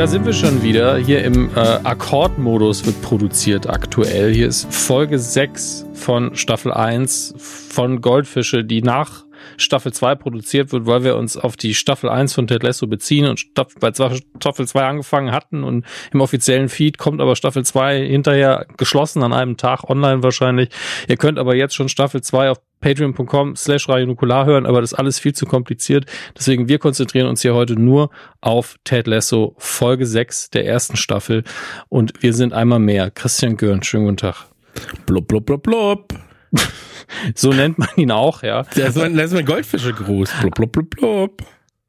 Da sind wir schon wieder. Hier im äh, Akkordmodus wird produziert aktuell. Hier ist Folge 6 von Staffel 1 von Goldfische, die nach Staffel 2 produziert wird, weil wir uns auf die Staffel 1 von Ted Lasso beziehen und bei Staffel 2 angefangen hatten und im offiziellen Feed kommt aber Staffel 2 hinterher geschlossen an einem Tag online wahrscheinlich. Ihr könnt aber jetzt schon Staffel 2 auf patreon.com slash radionukular hören, aber das ist alles viel zu kompliziert. Deswegen wir konzentrieren uns hier heute nur auf Ted Lasso Folge 6 der ersten Staffel und wir sind einmal mehr. Christian Görn, schönen guten Tag. Blub, blub, blub, blub. so nennt man ihn auch, ja. Das ist mein, mein Goldfische-Gruß. Blub, blub, blub, blub.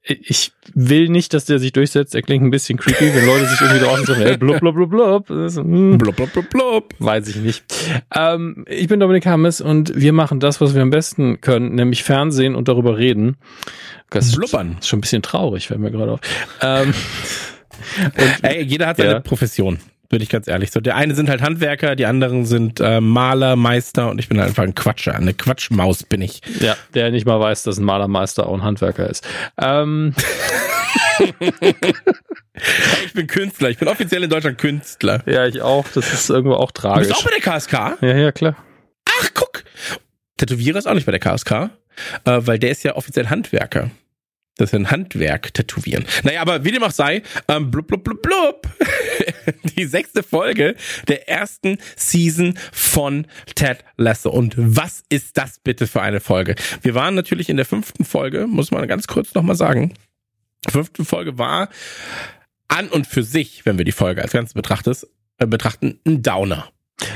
Ich will nicht, dass der sich durchsetzt. Er klingt ein bisschen creepy, wenn Leute sich irgendwie draußen sagen, hey, blub, blub, blub, blub. Hm, blub, blub, blub, blub. Weiß ich nicht. Ähm, ich bin Dominik Hammes und wir machen das, was wir am besten können, nämlich Fernsehen und darüber reden. Das Blubbern. Ist schon ein bisschen traurig, fällt mir gerade auf. Ähm, und, Ey, jeder hat seine ja. Profession bin ich ganz ehrlich. So, der eine sind halt Handwerker, die anderen sind äh, Maler, Meister und ich bin halt einfach ein Quatscher. Eine Quatschmaus bin ich. Ja, der nicht mal weiß, dass ein Malermeister auch ein Handwerker ist. Ähm. ich bin Künstler. Ich bin offiziell in Deutschland Künstler. Ja, ich auch. Das ist irgendwo auch tragisch. Du bist auch bei der KSK? Ja, ja, klar. Ach, guck. Tätowierer ist auch nicht bei der KSK, äh, weil der ist ja offiziell Handwerker. Das ist ein Handwerk tätowieren. Naja, aber wie dem auch sei, ähm, blub, blub, blub, blub. die sechste Folge der ersten Season von Ted Lasso. Und was ist das bitte für eine Folge? Wir waren natürlich in der fünften Folge, muss man ganz kurz nochmal sagen. Die fünfte Folge war an und für sich, wenn wir die Folge als Ganze äh, betrachten, ein Downer.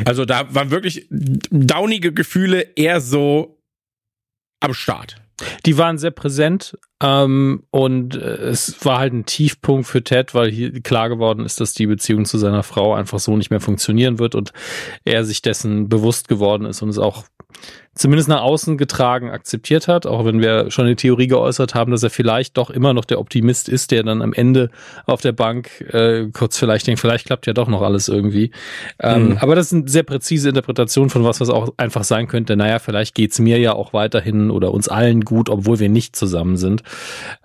Also da waren wirklich daunige Gefühle eher so am Start. Die waren sehr präsent ähm, und äh, es war halt ein Tiefpunkt für Ted, weil hier klar geworden ist, dass die Beziehung zu seiner Frau einfach so nicht mehr funktionieren wird und er sich dessen bewusst geworden ist und es auch zumindest nach außen getragen akzeptiert hat, auch wenn wir schon die Theorie geäußert haben, dass er vielleicht doch immer noch der Optimist ist, der dann am Ende auf der Bank äh, kurz vielleicht denkt, vielleicht klappt ja doch noch alles irgendwie. Ähm, mhm. Aber das ist eine sehr präzise Interpretation von was, was auch einfach sein könnte. Naja, vielleicht geht's mir ja auch weiterhin oder uns allen gut, obwohl wir nicht zusammen sind.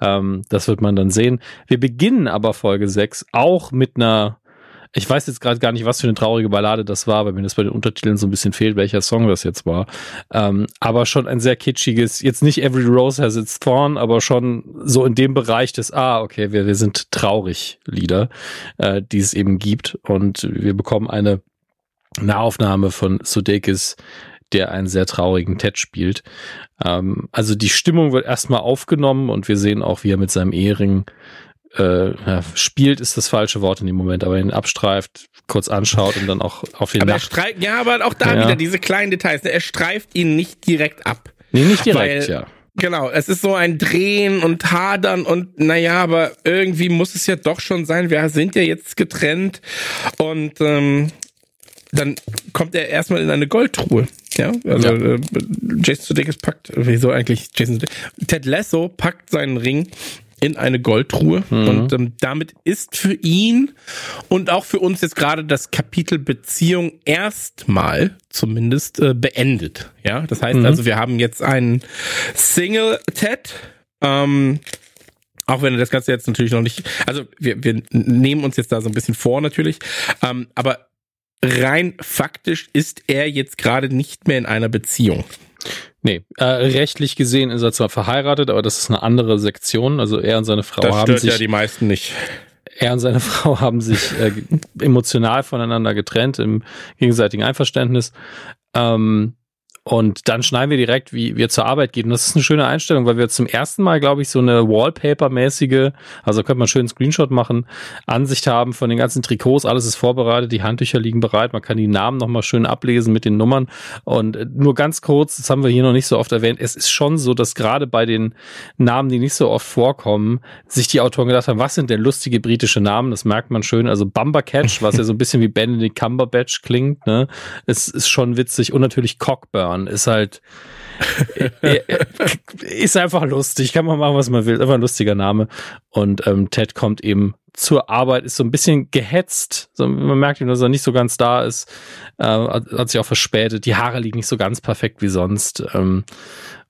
Ähm, das wird man dann sehen. Wir beginnen aber Folge 6 auch mit einer ich weiß jetzt gerade gar nicht, was für eine traurige Ballade das war, weil mir das bei den Untertiteln so ein bisschen fehlt, welcher Song das jetzt war. Ähm, aber schon ein sehr kitschiges, jetzt nicht Every Rose Has Its Thorn, aber schon so in dem Bereich des, ah, okay, wir, wir sind traurig Lieder, äh, die es eben gibt. Und wir bekommen eine Nahaufnahme von Sudeikis der einen sehr traurigen Ted spielt. Ähm, also die Stimmung wird erstmal aufgenommen und wir sehen auch, wie er mit seinem Ehering äh, ja, spielt ist das falsche Wort in dem Moment, aber ihn abstreift, kurz anschaut und dann auch auf den aber er streift, Ja, aber auch da ja. wieder diese kleinen Details. Ne? Er streift ihn nicht direkt ab. Nee, nicht direkt, weil, ja. Genau, es ist so ein Drehen und Hadern und naja, aber irgendwie muss es ja doch schon sein. Wir sind ja jetzt getrennt und ähm, dann kommt er erstmal in eine Goldtruhe. Ja, also ja. Äh, Jason Sudeikis packt, wieso eigentlich Jason Ted Lasso packt seinen Ring in eine Goldtruhe. Mhm. Und ähm, damit ist für ihn und auch für uns jetzt gerade das Kapitel Beziehung erstmal zumindest äh, beendet. Ja, das heißt mhm. also, wir haben jetzt einen Single-Ted. Ähm, auch wenn das Ganze jetzt natürlich noch nicht, also wir, wir nehmen uns jetzt da so ein bisschen vor natürlich, ähm, aber rein faktisch ist er jetzt gerade nicht mehr in einer Beziehung. Nee, äh, rechtlich gesehen ist er zwar verheiratet, aber das ist eine andere Sektion. Also er und seine Frau das haben sich. Das ja die meisten nicht. Er und seine Frau haben sich äh, emotional voneinander getrennt im gegenseitigen Einverständnis. Ähm, und dann schneiden wir direkt, wie wir zur Arbeit gehen. Und das ist eine schöne Einstellung, weil wir zum ersten Mal, glaube ich, so eine Wallpaper-mäßige, also könnte man schön einen Screenshot machen, Ansicht haben von den ganzen Trikots. Alles ist vorbereitet, die Handtücher liegen bereit. Man kann die Namen nochmal schön ablesen mit den Nummern. Und nur ganz kurz, das haben wir hier noch nicht so oft erwähnt, es ist schon so, dass gerade bei den Namen, die nicht so oft vorkommen, sich die Autoren gedacht haben, was sind denn lustige britische Namen? Das merkt man schön. Also Bumbercatch, was ja so ein bisschen wie Benedict Cumberbatch klingt, ne? Es ist schon witzig. Und natürlich Cockburn Jahren ist halt äh, äh, ist einfach lustig. Kann man machen, was man will. Einfach ein lustiger Name. Und ähm, Ted kommt eben zur Arbeit, ist so ein bisschen gehetzt. So, man merkt ihm, dass er nicht so ganz da ist. Äh, hat, sich auch verspätet. Die Haare liegen nicht so ganz perfekt wie sonst. Ähm,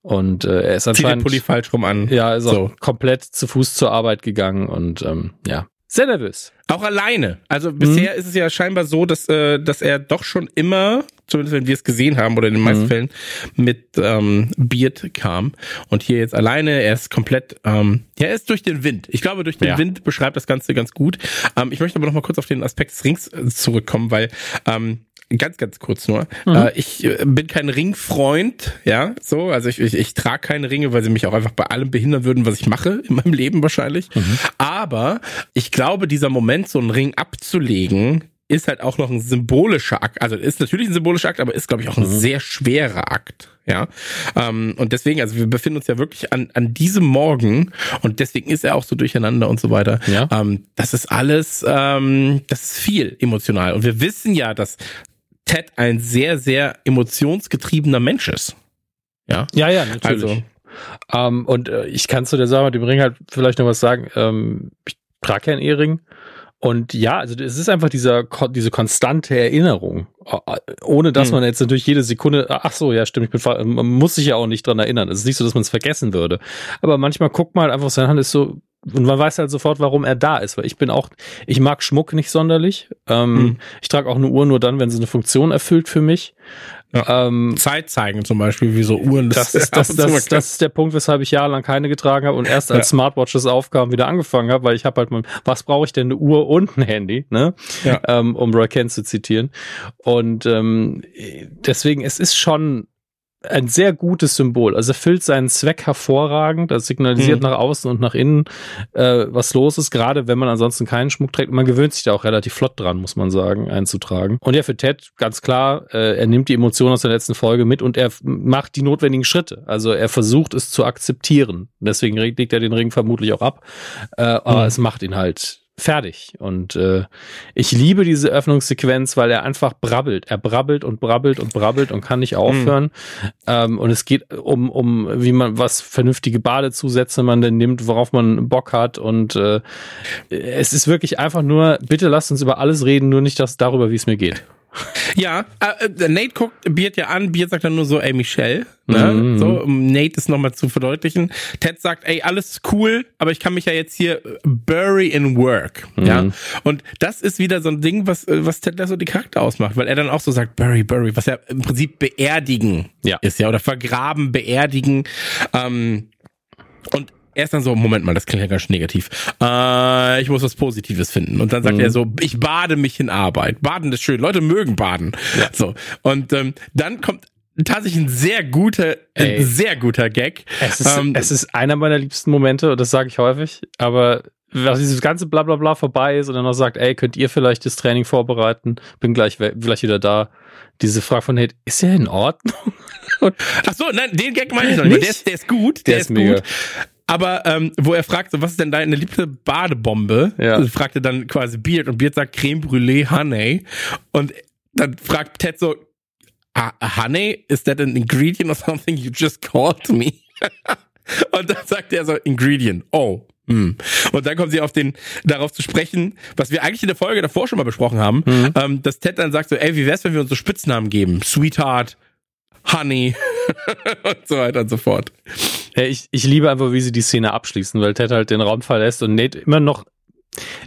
und äh, er ist anscheinend. Zieht den Pulli falsch rum an. Ja, ist so. komplett zu Fuß zur Arbeit gegangen und ähm, ja, Sehr nervös. Auch alleine. Also bisher mhm. ist es ja scheinbar so, dass, äh, dass er doch schon immer, zumindest wenn wir es gesehen haben oder in den meisten mhm. Fällen, mit ähm, Beard kam. Und hier jetzt alleine, er ist komplett, ähm, ja, er ist durch den Wind. Ich glaube, durch den ja. Wind beschreibt das Ganze ganz gut. Ähm, ich möchte aber noch mal kurz auf den Aspekt des Rings äh, zurückkommen, weil ähm, ganz, ganz kurz nur. Mhm. Äh, ich äh, bin kein Ringfreund, ja, so. Also ich, ich, ich trage keine Ringe, weil sie mich auch einfach bei allem behindern würden, was ich mache in meinem Leben wahrscheinlich. Mhm. Aber ich glaube, dieser Moment, so einen Ring abzulegen, ist halt auch noch ein symbolischer Akt. Also ist natürlich ein symbolischer Akt, aber ist, glaube ich, auch ein mhm. sehr schwerer Akt. Ja. Ähm, und deswegen, also wir befinden uns ja wirklich an, an diesem Morgen und deswegen ist er auch so durcheinander und so weiter. Ja. Ähm, das ist alles, ähm, das ist viel emotional. Und wir wissen ja, dass Ted ein sehr, sehr emotionsgetriebener Mensch ist. Ja, ja, ja natürlich. Also, ähm, und äh, ich kann zu der Sache mit dem Ring halt vielleicht noch was sagen. Ähm, ich trage keinen Ehering. Und ja, also es ist einfach dieser, diese konstante Erinnerung, ohne dass hm. man jetzt natürlich jede Sekunde, ach so, ja, stimmt, ich bin, man muss sich ja auch nicht dran erinnern. Es ist nicht so, dass man es vergessen würde. Aber manchmal guckt man halt einfach, seine Hand ist so, und man weiß halt sofort, warum er da ist, weil ich bin auch, ich mag Schmuck nicht sonderlich. Ähm, hm. Ich trage auch eine Uhr nur dann, wenn sie eine Funktion erfüllt für mich. Ja. Ähm, Zeit zeigen zum Beispiel, wie so Uhren. Das, das, das, das, das ist der Punkt, weshalb ich jahrelang keine getragen habe und erst als ja. Smartwatches aufkam, wieder angefangen habe, weil ich habe halt mal, was brauche ich denn, eine Uhr und ein Handy, ne? Ja. Ähm, um Roy Kent zu zitieren. Und ähm, deswegen, es ist schon ein sehr gutes Symbol. Also erfüllt seinen Zweck hervorragend. Das signalisiert mhm. nach außen und nach innen, äh, was los ist. Gerade wenn man ansonsten keinen Schmuck trägt. Man gewöhnt sich da auch relativ flott dran, muss man sagen, einzutragen. Und ja, für Ted ganz klar, äh, er nimmt die Emotionen aus der letzten Folge mit und er macht die notwendigen Schritte. Also er versucht es zu akzeptieren. Deswegen legt er den Ring vermutlich auch ab. Äh, aber mhm. es macht ihn halt fertig. Und äh, ich liebe diese Öffnungssequenz, weil er einfach brabbelt. Er brabbelt und brabbelt und brabbelt und kann nicht aufhören. Mhm. Ähm, und es geht um, um, wie man, was vernünftige Badezusätze man denn nimmt, worauf man Bock hat. Und äh, es ist wirklich einfach nur, bitte lasst uns über alles reden, nur nicht das darüber, wie es mir geht. Ja, äh, äh, Nate guckt Beard ja an, Beard sagt dann nur so, ey Michelle, ne? Mhm. So, um Nate ist nochmal zu verdeutlichen. Ted sagt, ey, alles cool, aber ich kann mich ja jetzt hier bury in work. Mhm. Ja. Und das ist wieder so ein Ding, was, äh, was Ted so die Charakter ausmacht, weil er dann auch so sagt, bury, bury, was ja im Prinzip beerdigen ja. ist, ja, oder vergraben, beerdigen. Ähm, und er ist dann so, Moment mal, das klingt ja ganz negativ. Äh, ich muss was Positives finden. Und dann sagt mhm. er so, ich bade mich in Arbeit. Baden ist schön. Leute mögen baden. Ja. So. Und ähm, dann kommt tatsächlich ein sehr guter, ein sehr guter Gag. Es ist, ähm, es ist einer meiner liebsten Momente und das sage ich häufig, aber was dieses ganze Blablabla vorbei ist und dann noch sagt, ey, könnt ihr vielleicht das Training vorbereiten? Bin gleich, gleich wieder da. Diese Frage von Nate, ist er in Ordnung? Ach so, nein, den Gag meine ich noch nicht. Der ist, der ist gut, der, der ist, ist gut. Aber ähm, wo er fragt, so, was ist denn deine liebste Badebombe? Ja. Also fragt er dann quasi Beard und Beard sagt Creme Brûlée Honey. Und dann fragt Ted so, ah, Honey, is that an ingredient or something you just called me? und dann sagt er so, Ingredient. Oh, hm. Und dann kommen sie auf den, darauf zu sprechen, was wir eigentlich in der Folge davor schon mal besprochen haben, mhm. ähm, dass Ted dann sagt so, ey, wie wär's, wenn wir uns so Spitznamen geben? Sweetheart, Honey und so weiter und so fort. Ja, ich, ich liebe einfach, wie sie die Szene abschließen, weil Ted halt den Raum verlässt und Nate immer noch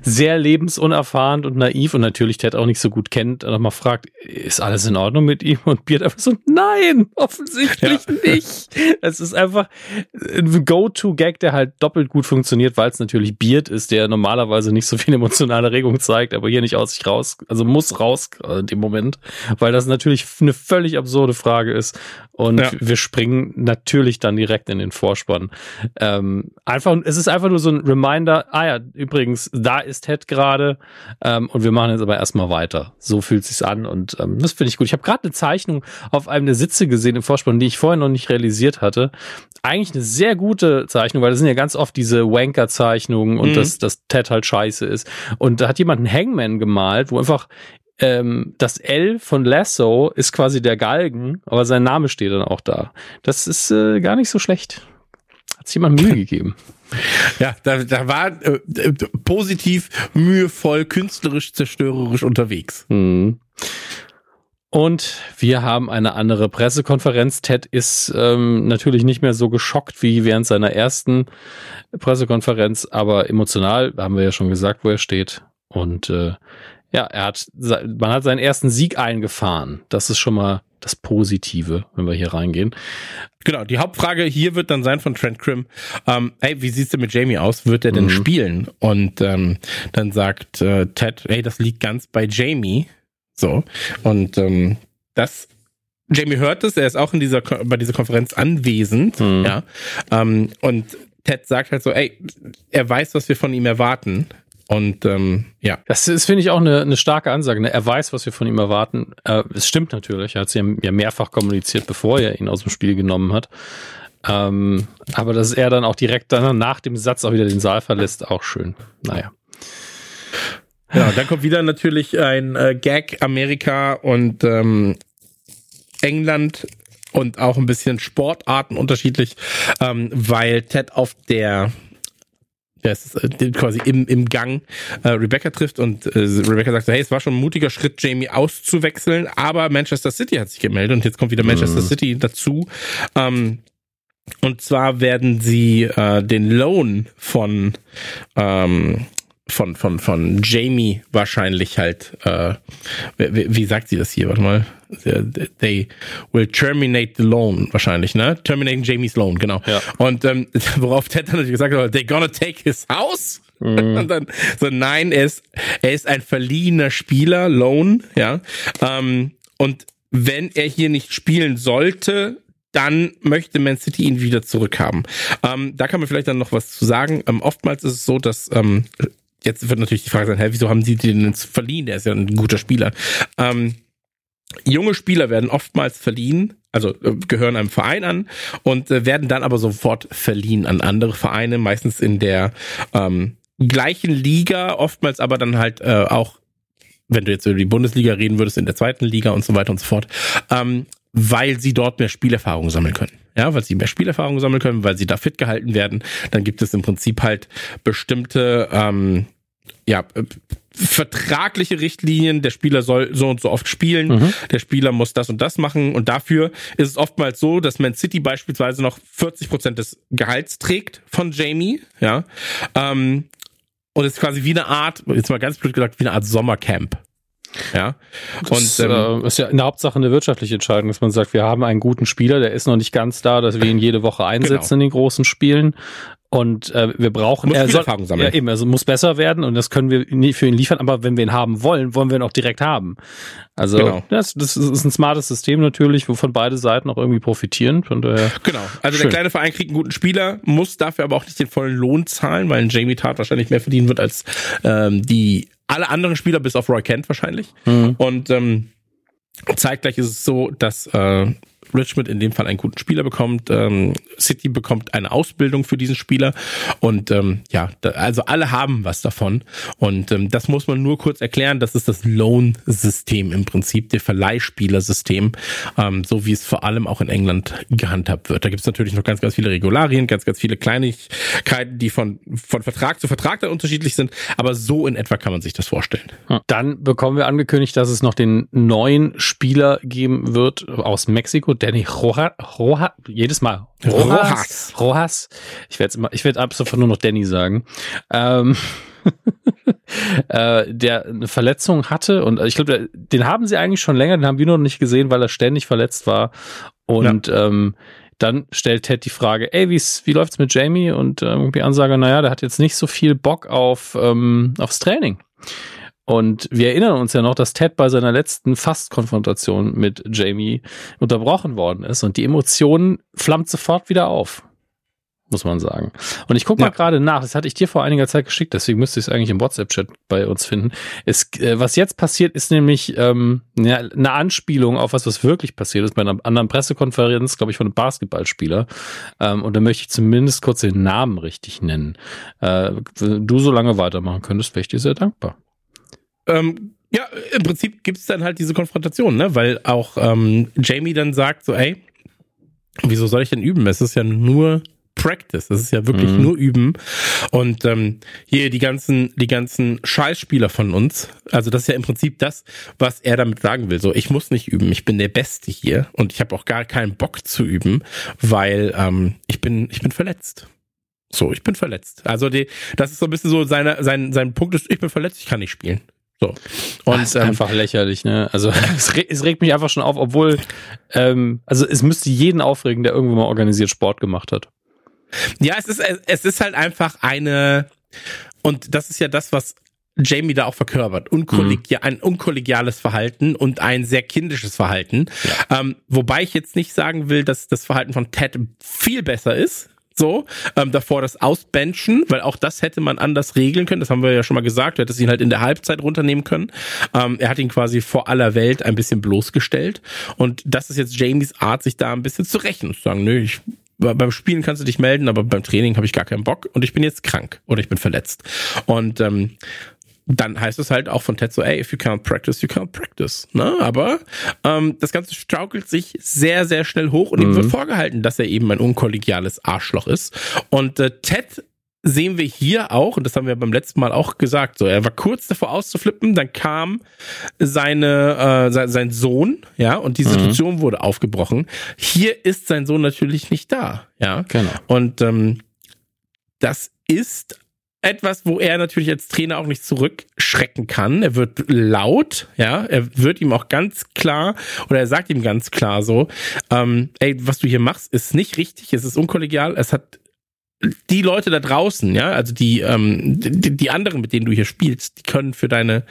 sehr lebensunerfahren und naiv und natürlich Ted auch nicht so gut kennt, nochmal fragt, ist alles in Ordnung mit ihm? Und Beard einfach so, nein, offensichtlich ja. nicht. Es ist einfach ein Go-To-Gag, der halt doppelt gut funktioniert, weil es natürlich Beard ist, der normalerweise nicht so viel emotionale Regung zeigt, aber hier nicht aus sich raus, also muss raus in dem Moment, weil das natürlich eine völlig absurde Frage ist und ja. wir springen natürlich dann direkt in den Vorspann. Ähm, einfach, es ist einfach nur so ein Reminder, ah ja, übrigens, da ist Ted gerade ähm, und wir machen jetzt aber erstmal weiter. So fühlt sich's an und ähm, das finde ich gut. Ich habe gerade eine Zeichnung auf einem der Sitze gesehen im Vorspann, die ich vorher noch nicht realisiert hatte. Eigentlich eine sehr gute Zeichnung, weil das sind ja ganz oft diese Wanker-Zeichnungen und mhm. dass, dass Ted halt scheiße ist. Und da hat jemand einen Hangman gemalt, wo einfach ähm, das L von Lasso ist quasi der Galgen, aber sein Name steht dann auch da. Das ist äh, gar nicht so schlecht. Hat sich jemand Mühe gegeben. Ja, da, da war äh, positiv, mühevoll, künstlerisch, zerstörerisch unterwegs. Mhm. Und wir haben eine andere Pressekonferenz. Ted ist ähm, natürlich nicht mehr so geschockt wie während seiner ersten Pressekonferenz, aber emotional haben wir ja schon gesagt, wo er steht. Und äh, ja, er hat, man hat seinen ersten Sieg eingefahren. Das ist schon mal das Positive, wenn wir hier reingehen. Genau, die Hauptfrage hier wird dann sein von Trent Krim, ähm, hey, wie sieht's denn mit Jamie aus? Wird er denn mhm. spielen? Und ähm, dann sagt äh, Ted, hey, das liegt ganz bei Jamie. So. Und ähm, das Jamie hört es, er ist auch in dieser bei dieser Konferenz anwesend, mhm. ja. Ähm, und Ted sagt halt so, ey, er weiß, was wir von ihm erwarten. Und ähm, ja. Das ist, finde ich, auch eine, eine starke Ansage. Ne? Er weiß, was wir von ihm erwarten. Äh, es stimmt natürlich. Er hat es ja, ja mehrfach kommuniziert, bevor er ihn aus dem Spiel genommen hat. Ähm, aber dass er dann auch direkt dann nach dem Satz auch wieder den Saal verlässt, auch schön. Naja. Ja, dann kommt wieder natürlich ein äh, Gag Amerika und ähm, England und auch ein bisschen Sportarten unterschiedlich, ähm, weil Ted auf der der ist äh, quasi im, im Gang äh, Rebecca trifft und äh, Rebecca sagt, hey, es war schon ein mutiger Schritt, Jamie auszuwechseln, aber Manchester City hat sich gemeldet und jetzt kommt wieder Manchester mhm. City dazu. Ähm, und zwar werden sie äh, den Loan von ähm, von von von Jamie wahrscheinlich halt äh, wie, wie sagt sie das hier warte mal they will terminate the loan wahrscheinlich ne terminating Jamies loan genau ja. und ähm, worauf Ted dann natürlich gesagt hat they gonna take his house mhm. und dann so nein er ist er ist ein verliehener Spieler Loan ja ähm, und wenn er hier nicht spielen sollte, dann möchte Man City ihn wieder zurückhaben. Ähm, da kann man vielleicht dann noch was zu sagen. Ähm, oftmals ist es so, dass ähm, jetzt wird natürlich die Frage sein, hä, wieso haben sie den denn verliehen? Der ist ja ein guter Spieler. Ähm, junge Spieler werden oftmals verliehen, also äh, gehören einem Verein an und äh, werden dann aber sofort verliehen an andere Vereine, meistens in der ähm, gleichen Liga, oftmals aber dann halt äh, auch wenn du jetzt über die Bundesliga reden würdest, in der zweiten Liga und so weiter und so fort, ähm, weil sie dort mehr Spielerfahrung sammeln können. Ja, weil sie mehr Spielerfahrung sammeln können, weil sie da fit gehalten werden. Dann gibt es im Prinzip halt bestimmte ähm, ja, äh, vertragliche Richtlinien, der Spieler soll so und so oft spielen, mhm. der Spieler muss das und das machen und dafür ist es oftmals so, dass Man City beispielsweise noch 40 Prozent des Gehalts trägt von Jamie, ja, ähm, und es ist quasi wie eine Art, jetzt mal ganz blöd gesagt, wie eine Art Sommercamp. Ja. Das und ähm, äh, ist ja in der Hauptsache eine wirtschaftliche Entscheidung, dass man sagt, wir haben einen guten Spieler, der ist noch nicht ganz da, dass wir ihn jede Woche einsetzen genau. in den großen Spielen. Und äh, wir brauchen muss er soll, Erfahrung sammeln. Ja, eben, also muss besser werden und das können wir nie für ihn liefern, aber wenn wir ihn haben wollen, wollen wir ihn auch direkt haben. Also genau. das, das ist ein smartes System natürlich, wovon beide Seiten auch irgendwie profitieren. Von daher genau. Also schön. der kleine Verein kriegt einen guten Spieler, muss dafür aber auch nicht den vollen Lohn zahlen, weil ein Jamie Tart wahrscheinlich mehr verdienen wird als ähm, die alle anderen Spieler bis auf Roy Kent wahrscheinlich. Mhm. Und ähm, zeitgleich ist es so, dass äh, Richmond in dem Fall einen guten Spieler bekommt. Ähm, City bekommt eine Ausbildung für diesen Spieler. Und ähm, ja, da, also alle haben was davon. Und ähm, das muss man nur kurz erklären. Das ist das Loan-System im Prinzip, der Verleihspielersystem, ähm, so wie es vor allem auch in England gehandhabt wird. Da gibt es natürlich noch ganz, ganz viele Regularien, ganz, ganz viele Kleinigkeiten, die von, von Vertrag zu Vertrag dann unterschiedlich sind. Aber so in etwa kann man sich das vorstellen. Dann bekommen wir angekündigt, dass es noch den neuen Spieler geben wird aus Mexiko, Danny Rojas, Rojas, jedes Mal. Rojas. Rojas. Ich werde immer, ich werde ab sofort nur noch Danny sagen. Ähm, äh, der eine Verletzung hatte und ich glaube, den haben sie eigentlich schon länger, den haben wir noch nicht gesehen, weil er ständig verletzt war. Und ja. ähm, dann stellt Ted die Frage, ey, wie's, wie läuft's mit Jamie? Und äh, irgendwie Ansage, naja, der hat jetzt nicht so viel Bock auf ähm, aufs Training. Und wir erinnern uns ja noch, dass Ted bei seiner letzten Fast-Konfrontation mit Jamie unterbrochen worden ist und die Emotionen flammt sofort wieder auf. Muss man sagen. Und ich gucke mal ja. gerade nach, das hatte ich dir vor einiger Zeit geschickt, deswegen müsste ich es eigentlich im WhatsApp-Chat bei uns finden. Es, äh, was jetzt passiert, ist nämlich ähm, ja, eine Anspielung auf was, was wirklich passiert ist bei einer anderen Pressekonferenz, glaube ich, von einem Basketballspieler. Ähm, und da möchte ich zumindest kurz den Namen richtig nennen. Äh, wenn du so lange weitermachen könntest, wäre ich dir sehr dankbar ähm, ja, im Prinzip gibt's dann halt diese Konfrontation, ne? Weil auch ähm, Jamie dann sagt so, ey, wieso soll ich denn üben? Es ist ja nur Practice. Das ist ja wirklich mhm. nur üben. Und ähm, hier die ganzen, die ganzen Scheißspieler von uns, also das ist ja im Prinzip das, was er damit sagen will. So, ich muss nicht üben, ich bin der Beste hier und ich habe auch gar keinen Bock zu üben, weil ähm, ich bin, ich bin verletzt. So, ich bin verletzt. Also die, das ist so ein bisschen so seine, sein, sein Punkt ist, ich bin verletzt, ich kann nicht spielen. So. Und das ist ähm, einfach lächerlich, ne? Also es, re es, regt mich einfach schon auf, obwohl, ähm, also es müsste jeden aufregen, der irgendwo mal organisiert Sport gemacht hat. Ja, es ist, es ist halt einfach eine, und das ist ja das, was Jamie da auch verkörpert. Unkollegia mhm. Ein unkollegiales Verhalten und ein sehr kindisches Verhalten. Ja. Ähm, wobei ich jetzt nicht sagen will, dass das Verhalten von Ted viel besser ist. So, ähm, davor das Ausbenchen, weil auch das hätte man anders regeln können. Das haben wir ja schon mal gesagt. Du hättest ihn halt in der Halbzeit runternehmen können. Ähm, er hat ihn quasi vor aller Welt ein bisschen bloßgestellt. Und das ist jetzt Jamies Art, sich da ein bisschen zu rächen. Zu sagen, nö, ich beim Spielen kannst du dich melden, aber beim Training habe ich gar keinen Bock und ich bin jetzt krank oder ich bin verletzt. Und ähm, dann heißt es halt auch von Ted so, ey, if you can't practice, you can't practice. Ne? Aber ähm, das Ganze straukelt sich sehr, sehr schnell hoch und mhm. ihm wird vorgehalten, dass er eben ein unkollegiales Arschloch ist. Und äh, Ted sehen wir hier auch, und das haben wir beim letzten Mal auch gesagt, so, er war kurz davor auszuflippen, dann kam seine, äh, sein, sein Sohn, ja, und die mhm. Situation mhm. wurde aufgebrochen. Hier ist sein Sohn natürlich nicht da, ja. Genau. Und ähm, das ist etwas, wo er natürlich als Trainer auch nicht zurückschrecken kann. Er wird laut, ja, er wird ihm auch ganz klar oder er sagt ihm ganz klar so, ähm, ey, was du hier machst, ist nicht richtig, es ist unkollegial, es hat die Leute da draußen, ja, also die, ähm, die, die anderen, mit denen du hier spielst, die können für deine,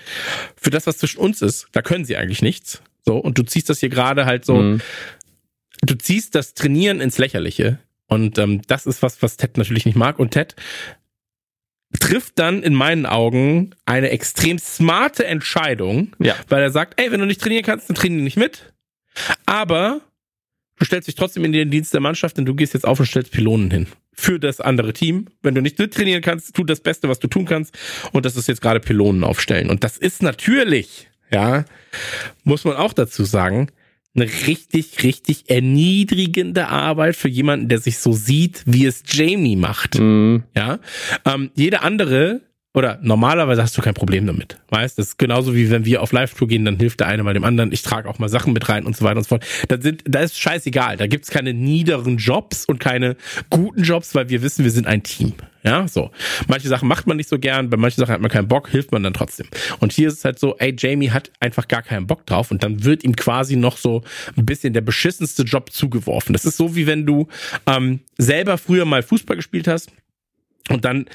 für das, was zwischen uns ist, da können sie eigentlich nichts. So, und du ziehst das hier gerade halt so, mhm. du ziehst das Trainieren ins Lächerliche. Und ähm, das ist was, was Ted natürlich nicht mag. Und Ted trifft dann in meinen Augen eine extrem smarte Entscheidung, ja. weil er sagt, ey, wenn du nicht trainieren kannst, dann trainiere nicht mit. Aber du stellst dich trotzdem in den Dienst der Mannschaft und du gehst jetzt auf und stellst Pylonen hin für das andere Team. Wenn du nicht trainieren kannst, tu das Beste, was du tun kannst. Und das ist jetzt gerade Pylonen aufstellen. Und das ist natürlich, ja, muss man auch dazu sagen, eine richtig, richtig erniedrigende Arbeit für jemanden, der sich so sieht, wie es Jamie macht. Mhm. Ja, ähm, jede andere oder normalerweise hast du kein Problem damit. Weißt, das ist genauso wie wenn wir auf Live-Tour gehen, dann hilft der eine mal dem anderen. Ich trage auch mal Sachen mit rein und so weiter und so fort. Da sind, da ist scheißegal. Da gibt's keine niederen Jobs und keine guten Jobs, weil wir wissen, wir sind ein Team. Ja, so. Manche Sachen macht man nicht so gern, bei manchen Sachen hat man keinen Bock, hilft man dann trotzdem. Und hier ist es halt so, ey, Jamie hat einfach gar keinen Bock drauf und dann wird ihm quasi noch so ein bisschen der beschissenste Job zugeworfen. Das ist so, wie wenn du ähm, selber früher mal Fußball gespielt hast und dann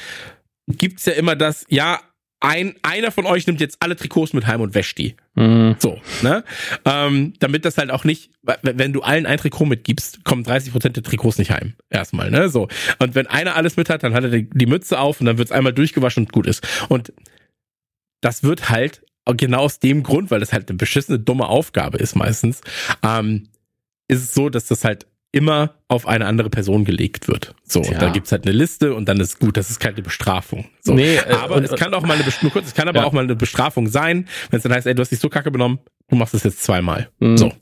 gibt's ja immer das, ja, ein, einer von euch nimmt jetzt alle Trikots mit heim und wäscht die. Mhm. So, ne? Ähm, damit das halt auch nicht, wenn du allen ein Trikot mitgibst, kommen 30 Prozent der Trikots nicht heim. Erstmal, ne? So. Und wenn einer alles mit hat, dann hat er die, die Mütze auf und dann wird's einmal durchgewaschen und gut ist. Und das wird halt genau aus dem Grund, weil das halt eine beschissene, dumme Aufgabe ist meistens, ähm, ist es so, dass das halt immer auf eine andere Person gelegt wird. So, ja. und da gibt's halt eine Liste und dann ist gut, das ist keine Bestrafung. So. Nee, äh, aber und, es kann auch mal eine nur kurz, es kann aber ja. auch mal eine Bestrafung sein, wenn es dann heißt, ey, du hast dich so kacke benommen, du machst es jetzt zweimal. Mhm. So.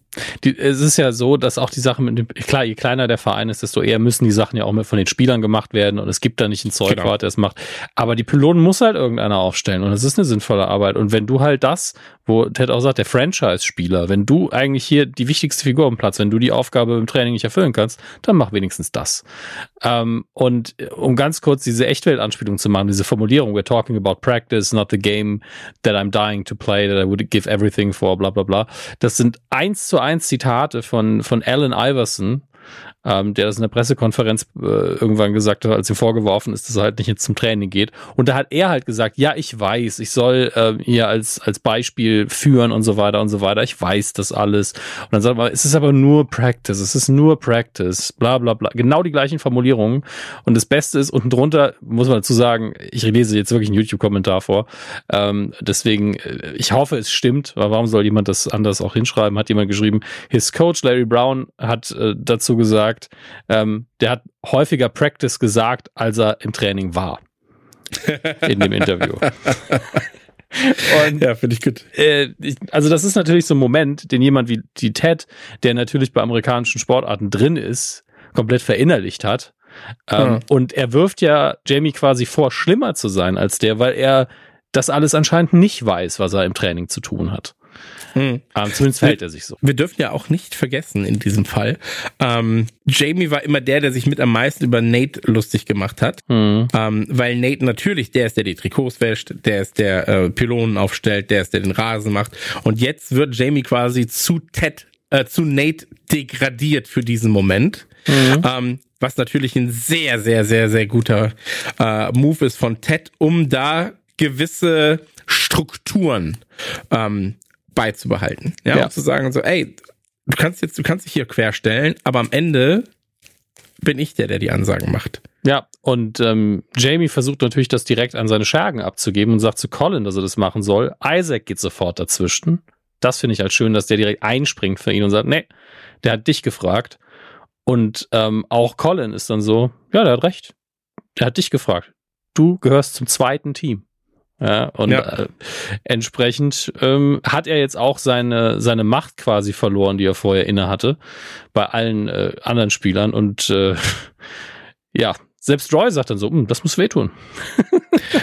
Die, es ist ja so, dass auch die Sachen mit dem, klar, je kleiner der Verein ist, desto eher müssen die Sachen ja auch mit von den Spielern gemacht werden und es gibt da nicht einen Zeugwart, genau. der es macht. Aber die Pylonen muss halt irgendeiner aufstellen und es ist eine sinnvolle Arbeit. Und wenn du halt das, wo Ted auch sagt, der Franchise-Spieler, wenn du eigentlich hier die wichtigste Figur am Platz, wenn du die Aufgabe im Training nicht erfüllen kannst, dann mach wenigstens das. Ähm, und um ganz kurz diese Echtwelt-Anspielung zu machen, diese Formulierung, we're talking about practice, not the game that I'm dying to play, that I would give everything for, bla bla bla. Das sind eins zu eins Zitate von, von Alan Iverson, ähm, der das in der Pressekonferenz äh, irgendwann gesagt hat, als ihm vorgeworfen ist, dass er halt nicht jetzt zum Training geht. Und da hat er halt gesagt, ja, ich weiß, ich soll äh, hier als, als Beispiel führen und so weiter und so weiter. Ich weiß das alles. Und dann sagt man, es ist aber nur Practice, es ist nur Practice, bla bla bla. Genau die gleichen Formulierungen. Und das Beste ist, unten drunter, muss man dazu sagen, ich lese jetzt wirklich einen YouTube-Kommentar vor. Ähm, deswegen, äh, ich hoffe, es stimmt. Aber warum soll jemand das anders auch hinschreiben? Hat jemand geschrieben, his coach Larry Brown hat äh, dazu gesagt, gesagt, ähm, der hat häufiger Practice gesagt, als er im Training war. In dem Interview. Und, ja, finde ich gut. Äh, also das ist natürlich so ein Moment, den jemand wie die Ted, der natürlich bei amerikanischen Sportarten drin ist, komplett verinnerlicht hat Ähm, Ja. Und er wirft ja Jamie quasi vor, schlimmer zu sein als der, weil er das alles anscheinend nicht weiß, was er im Training zu tun hat. Hm. Ähm, zumindest verhält er sich so. Wir dürfen ja auch nicht vergessen in diesem Fall, ähm, Jamie war immer der, der sich mit am meisten über Nate lustig gemacht hat. Mhm. Ähm, weil Nate natürlich, der ist, der die Trikots wäscht, der ist, der äh, Pylonen aufstellt, der ist, der den Rasen macht. Und jetzt wird Jamie quasi zu Ted, äh, zu Nate degradiert für diesen Moment. Ähm, was natürlich ein sehr, sehr, sehr, sehr guter äh, Move ist von Ted, um da gewisse Strukturen ähm, beizubehalten. Ja, Ja. um zu sagen so, ey, du kannst jetzt, du kannst dich hier querstellen, aber am Ende bin ich der, der die Ansagen macht. Ja, und ähm, Jamie versucht natürlich, das direkt an seine Schergen abzugeben und sagt zu Colin, dass er das machen soll. Isaac geht sofort dazwischen. Das finde ich halt schön, dass der direkt einspringt für ihn und sagt, nee, der hat dich gefragt. Und ähm, auch Colin ist dann so, ja, der hat recht. Der hat dich gefragt. Du gehörst zum zweiten Team. Ja, und Ja. Äh, entsprechend ähm, hat er jetzt auch seine, seine Macht quasi verloren, die er vorher inne hatte, bei allen äh, anderen Spielern. Und äh, ja, selbst Roy sagt dann so, "Hm, das muss wehtun.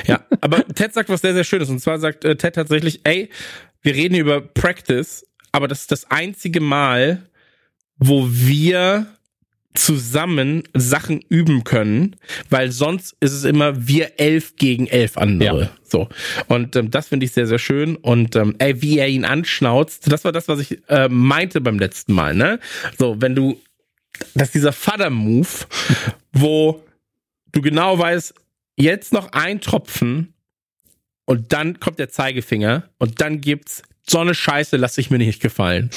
Ja, aber Ted sagt was sehr, sehr Schönes. Und zwar sagt äh, Ted tatsächlich, ey, wir reden hier über Practice, aber das ist das einzige Mal, wo wir zusammen Sachen üben können, weil sonst ist es immer wir elf gegen elf andere. Ja. So. Und ähm, das finde ich sehr, sehr schön. Und ähm, ey, wie er ihn anschnauzt, das war das, was ich äh, meinte beim letzten Mal, ne? So, wenn du, das ist dieser Vater-Move, wo du genau weißt, jetzt noch ein Tropfen und dann kommt der Zeigefinger und dann gibt's so eine Scheiße, lass ich mir nicht gefallen.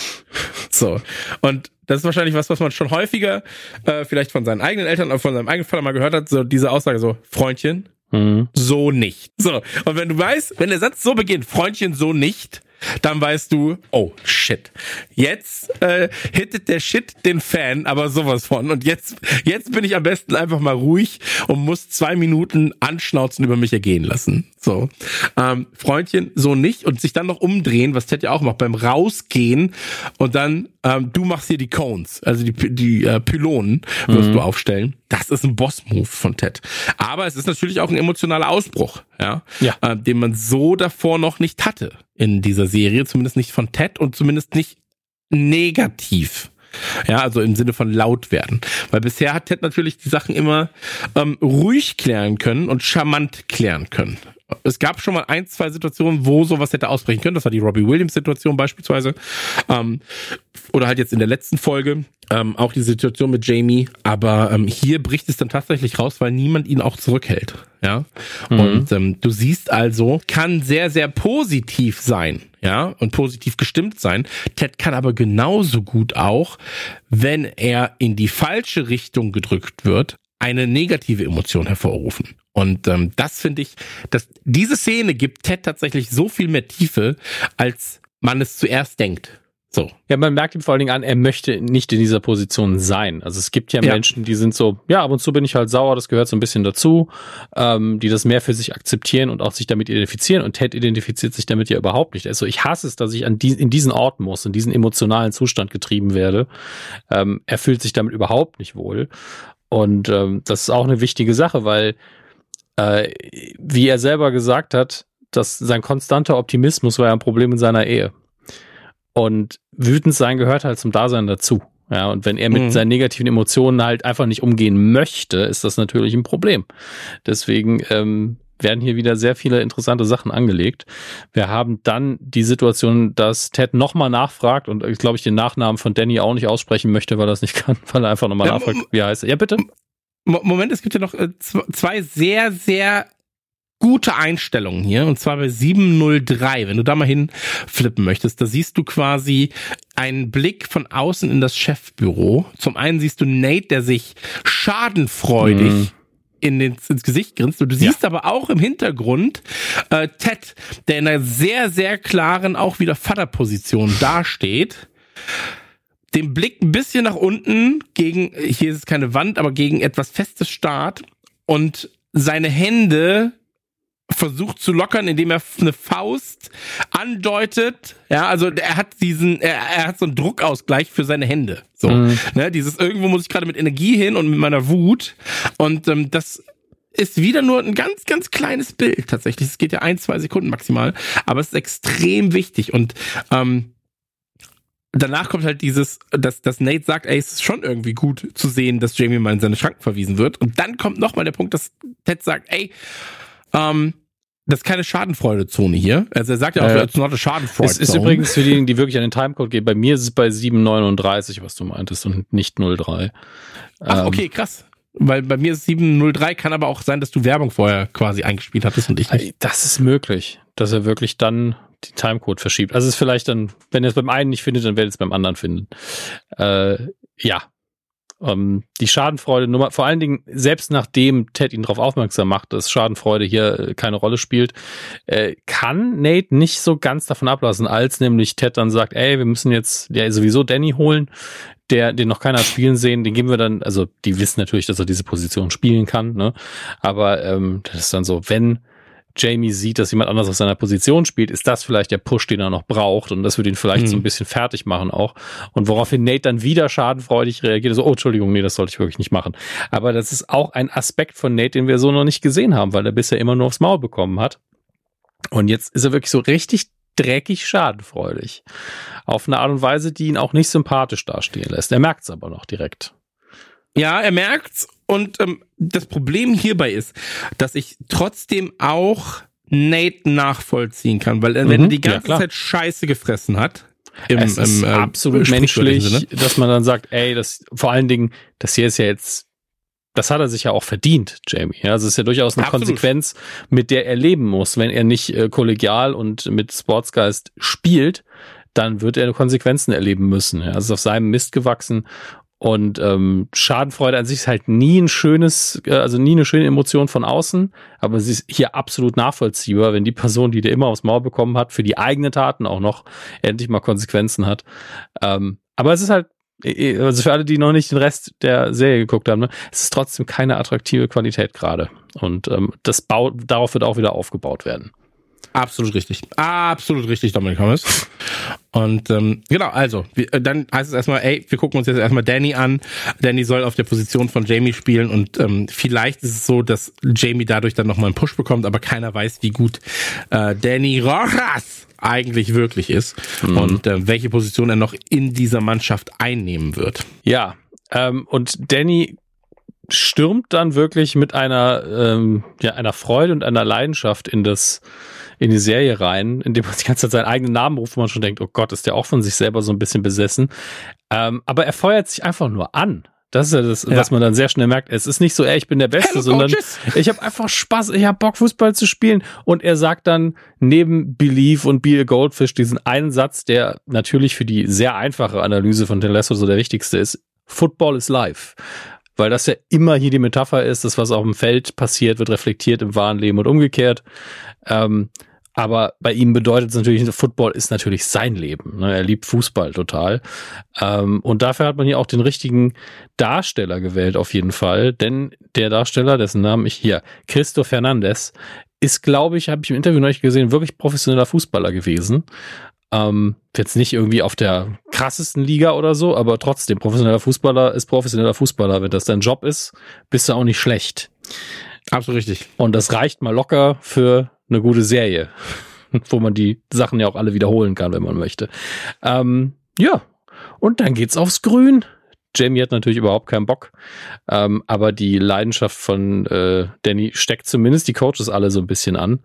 So. Und das ist wahrscheinlich was, was man schon häufiger äh, vielleicht von seinen eigenen Eltern oder von seinem eigenen Vater mal gehört hat, so diese Aussage so, Freundchen, Mhm. so nicht. So, und wenn du weißt, wenn der Satz so beginnt, Freundchen, so nicht, dann weißt du, oh shit. Jetzt äh, hittet der Shit den Fan, aber sowas von. Und jetzt, jetzt bin ich am besten einfach mal ruhig und muss zwei Minuten anschnauzen über mich ergehen lassen. So. Ähm, Freundchen, so nicht. Und sich dann noch umdrehen, was Ted ja auch macht, beim Rausgehen und dann, ähm, du machst hier die Cones, also die, die äh, Pylonen wirst du aufstellen. Das ist ein Boss-Move von Ted. Aber es ist natürlich auch ein emotionaler Ausbruch, ja, Ja. Äh, den man so davor noch nicht hatte in dieser Serie, zumindest nicht von Ted und zumindest nicht negativ. Ja, also im Sinne von laut werden. Weil bisher hat Ted natürlich die Sachen immer ähm, ruhig klären können und charmant klären können. Es gab schon mal ein, zwei Situationen, wo sowas hätte ausbrechen können. Das war die Robbie Williams-Situation beispielsweise. Ähm, oder halt jetzt in der letzten Folge ähm, auch die Situation mit Jamie. Aber ähm, hier bricht es dann tatsächlich raus, weil niemand ihn auch zurückhält. Ja. Und ähm, du siehst also, kann sehr, sehr positiv sein. Ja, und positiv gestimmt sein. Ted kann aber genauso gut auch, wenn er in die falsche Richtung gedrückt wird, eine negative Emotion hervorrufen. Und ähm, das finde ich, dass diese Szene gibt Ted tatsächlich so viel mehr Tiefe, als man es zuerst denkt. So. Ja, man merkt ihm vor allen Dingen an, er möchte nicht in dieser Position sein. Also es gibt ja, Ja. Menschen, die sind so, ja, ab und zu bin ich halt sauer, das gehört so ein bisschen dazu, ähm, die das mehr für sich akzeptieren und auch sich damit identifizieren. Und Ted identifiziert sich damit ja überhaupt nicht. Also ich hasse es, dass ich an die, in diesen Ort muss, in diesen emotionalen Zustand getrieben werde. Ähm, er fühlt sich damit überhaupt nicht wohl. Und ähm, das ist auch eine wichtige Sache, weil, äh, wie er selber gesagt hat, dass sein konstanter Optimismus war ja ein Problem in seiner Ehe. Und wütend sein gehört halt zum Dasein dazu. Ja, und wenn er mit Mhm. seinen negativen Emotionen halt einfach nicht umgehen möchte, ist das natürlich ein Problem. Deswegen ähm, werden hier wieder sehr viele interessante Sachen angelegt. Wir haben dann die Situation, dass Ted nochmal nachfragt und ich glaube, ich den Nachnamen von Danny auch nicht aussprechen möchte, weil er es nicht kann, weil er einfach nochmal Ja, nachfragt, wie er heißt. Ja, bitte. Mo- Moment, es gibt ja noch äh, zw- zwei sehr, sehr gute Einstellungen hier. Und zwar bei 703. Wenn du da mal hinflippen möchtest, da siehst du quasi einen Blick von außen in das Chefbüro. Zum einen siehst du Nate, der sich schadenfreudig Mhm. in den, ins Gesicht grinst. Und du siehst aber auch im Hintergrund äh, Ted, der in einer sehr, sehr klaren, auch wieder Vaterposition dasteht den Blick ein bisschen nach unten gegen, hier ist es keine Wand, aber gegen etwas Festes starrt und seine Hände versucht zu lockern, indem er eine Faust andeutet. Ja, also er hat diesen, er, er hat so einen Druckausgleich für seine Hände. So, mhm. ne, dieses irgendwo muss ich gerade mit Energie hin und mit meiner Wut. Und ähm, das ist wieder nur ein ganz, ganz kleines Bild tatsächlich. Es geht ja ein, zwei Sekunden maximal, aber es ist extrem wichtig und ähm, danach kommt halt dieses, dass, dass Nate sagt, ey, es ist schon irgendwie gut zu sehen, dass Jamie mal in seine Schranken verwiesen wird. Und dann kommt nochmal der Punkt, dass Ted sagt, ey, ähm, das ist keine Schadenfreude-Zone hier. Also er sagt ja auch, äh, it's not a Schadenfreude. Es ist übrigens für diejenigen, die wirklich an den Timecode gehen. Bei mir ist es bei 739, was du meintest, und nicht 03. Ach, ähm, okay, krass. Weil bei mir ist 703, kann aber auch sein, dass du Werbung vorher quasi eingespielt hattest und ich nicht. Das ist möglich, dass er wirklich dann den Timecode verschiebt. Also es ist vielleicht dann, wenn er es beim einen nicht findet, dann werdet ihr es beim anderen finden. Äh, ja, ähm, die Schadenfreude Nummer, vor allen Dingen, selbst nachdem Ted ihn darauf aufmerksam macht, dass Schadenfreude hier äh, keine Rolle spielt, äh, kann Nate nicht so ganz davon ablassen, als nämlich Ted dann sagt, ey, wir müssen jetzt ja sowieso Danny holen, der, den noch keiner spielen sehen, den geben wir dann, also die wissen natürlich, dass er diese Position spielen kann, ne? Aber ähm, das ist dann so, wenn Jamie sieht, dass jemand anders auf seiner Position spielt, ist das vielleicht der Push, den er noch braucht und das würde ihn vielleicht mhm. so ein bisschen fertig machen auch. Und woraufhin Nate dann wieder schadenfreudig reagiert, so, oh, Entschuldigung, nee, das sollte ich wirklich nicht machen. Aber das ist auch ein Aspekt von Nate, den wir so noch nicht gesehen haben, weil er bisher immer nur aufs Maul bekommen hat. Und jetzt ist er wirklich so richtig dreckig schadenfreudig. Auf eine Art und Weise, die ihn auch nicht sympathisch dastehen lässt. Er merkt es aber noch direkt. Ja, er merkt's und ähm, das Problem hierbei ist, dass ich trotzdem auch Nate nachvollziehen kann, weil äh, wenn mhm, er die ganze ja, Zeit Scheiße gefressen hat, im, es ist im, äh, absolut menschlich, dass man dann sagt, ey, das vor allen Dingen, das hier ist ja jetzt, das hat er sich ja auch verdient, Jamie. Ja, also es ist ja durchaus eine absolut. Konsequenz, mit der er leben muss. Wenn er nicht äh, kollegial und mit Sportsgeist spielt, dann wird er Konsequenzen erleben müssen. Ja, also ist auf seinem Mist gewachsen und ähm, Schadenfreude an sich ist halt nie ein schönes, äh, also nie eine schöne Emotion von außen, aber sie ist hier absolut nachvollziehbar, wenn die Person, die dir immer aufs Maul bekommen hat, für die eigenen Taten auch noch endlich mal Konsequenzen hat. Ähm, aber es ist halt, äh, äh, also für alle, die noch nicht den Rest der Serie geguckt haben, ne, es ist trotzdem keine attraktive Qualität gerade. Und ähm, das baut, darauf wird auch wieder aufgebaut werden. Absolut richtig. Absolut richtig, Dominik Thomas. Und ähm, genau, also, wir, äh, dann heißt es erstmal, ey, wir gucken uns jetzt erstmal Danny an. Danny soll auf der Position von Jamie spielen und ähm, vielleicht ist es so, dass Jamie dadurch dann nochmal einen Push bekommt, aber keiner weiß, wie gut äh, Danny Rojas eigentlich wirklich ist mhm. und äh, welche Position er noch in dieser Mannschaft einnehmen wird. Ja, ähm, und Danny stürmt dann wirklich mit einer, ähm, ja, einer Freude und einer Leidenschaft in das in die Serie rein, indem man die ganze Zeit seinen eigenen Namen ruft, wo man schon denkt, oh Gott, ist der auch von sich selber so ein bisschen besessen. Ähm, aber er feuert sich einfach nur an. Das ist ja das, ja. was man dann sehr schnell merkt. Es ist nicht so, ey, ich bin der Beste, Hello, sondern Coaches. ich habe einfach Spaß, ich habe Bock, Fußball zu spielen. Und er sagt dann neben Believe und Be a Goldfish diesen einen Satz, der natürlich für die sehr einfache Analyse von Ted so der wichtigste ist. Football is life weil das ja immer hier die Metapher ist, das, was auf dem Feld passiert, wird reflektiert im wahren Leben und umgekehrt. Ähm, aber bei ihm bedeutet es natürlich, Football ist natürlich sein Leben. Ne? Er liebt Fußball total. Ähm, und dafür hat man hier auch den richtigen Darsteller gewählt, auf jeden Fall. Denn der Darsteller, dessen Namen ich hier, Christo Fernandez, ist, glaube ich, habe ich im Interview neulich gesehen, wirklich professioneller Fußballer gewesen. Ähm, jetzt nicht irgendwie auf der krassesten Liga oder so, aber trotzdem, professioneller Fußballer ist professioneller Fußballer. Wenn das dein Job ist, bist du auch nicht schlecht. Absolut richtig. Und das reicht mal locker für eine gute Serie, wo man die Sachen ja auch alle wiederholen kann, wenn man möchte. Ähm, ja, und dann geht's aufs Grün. Jamie hat natürlich überhaupt keinen Bock, ähm, aber die Leidenschaft von äh, Danny steckt zumindest die Coaches alle so ein bisschen an.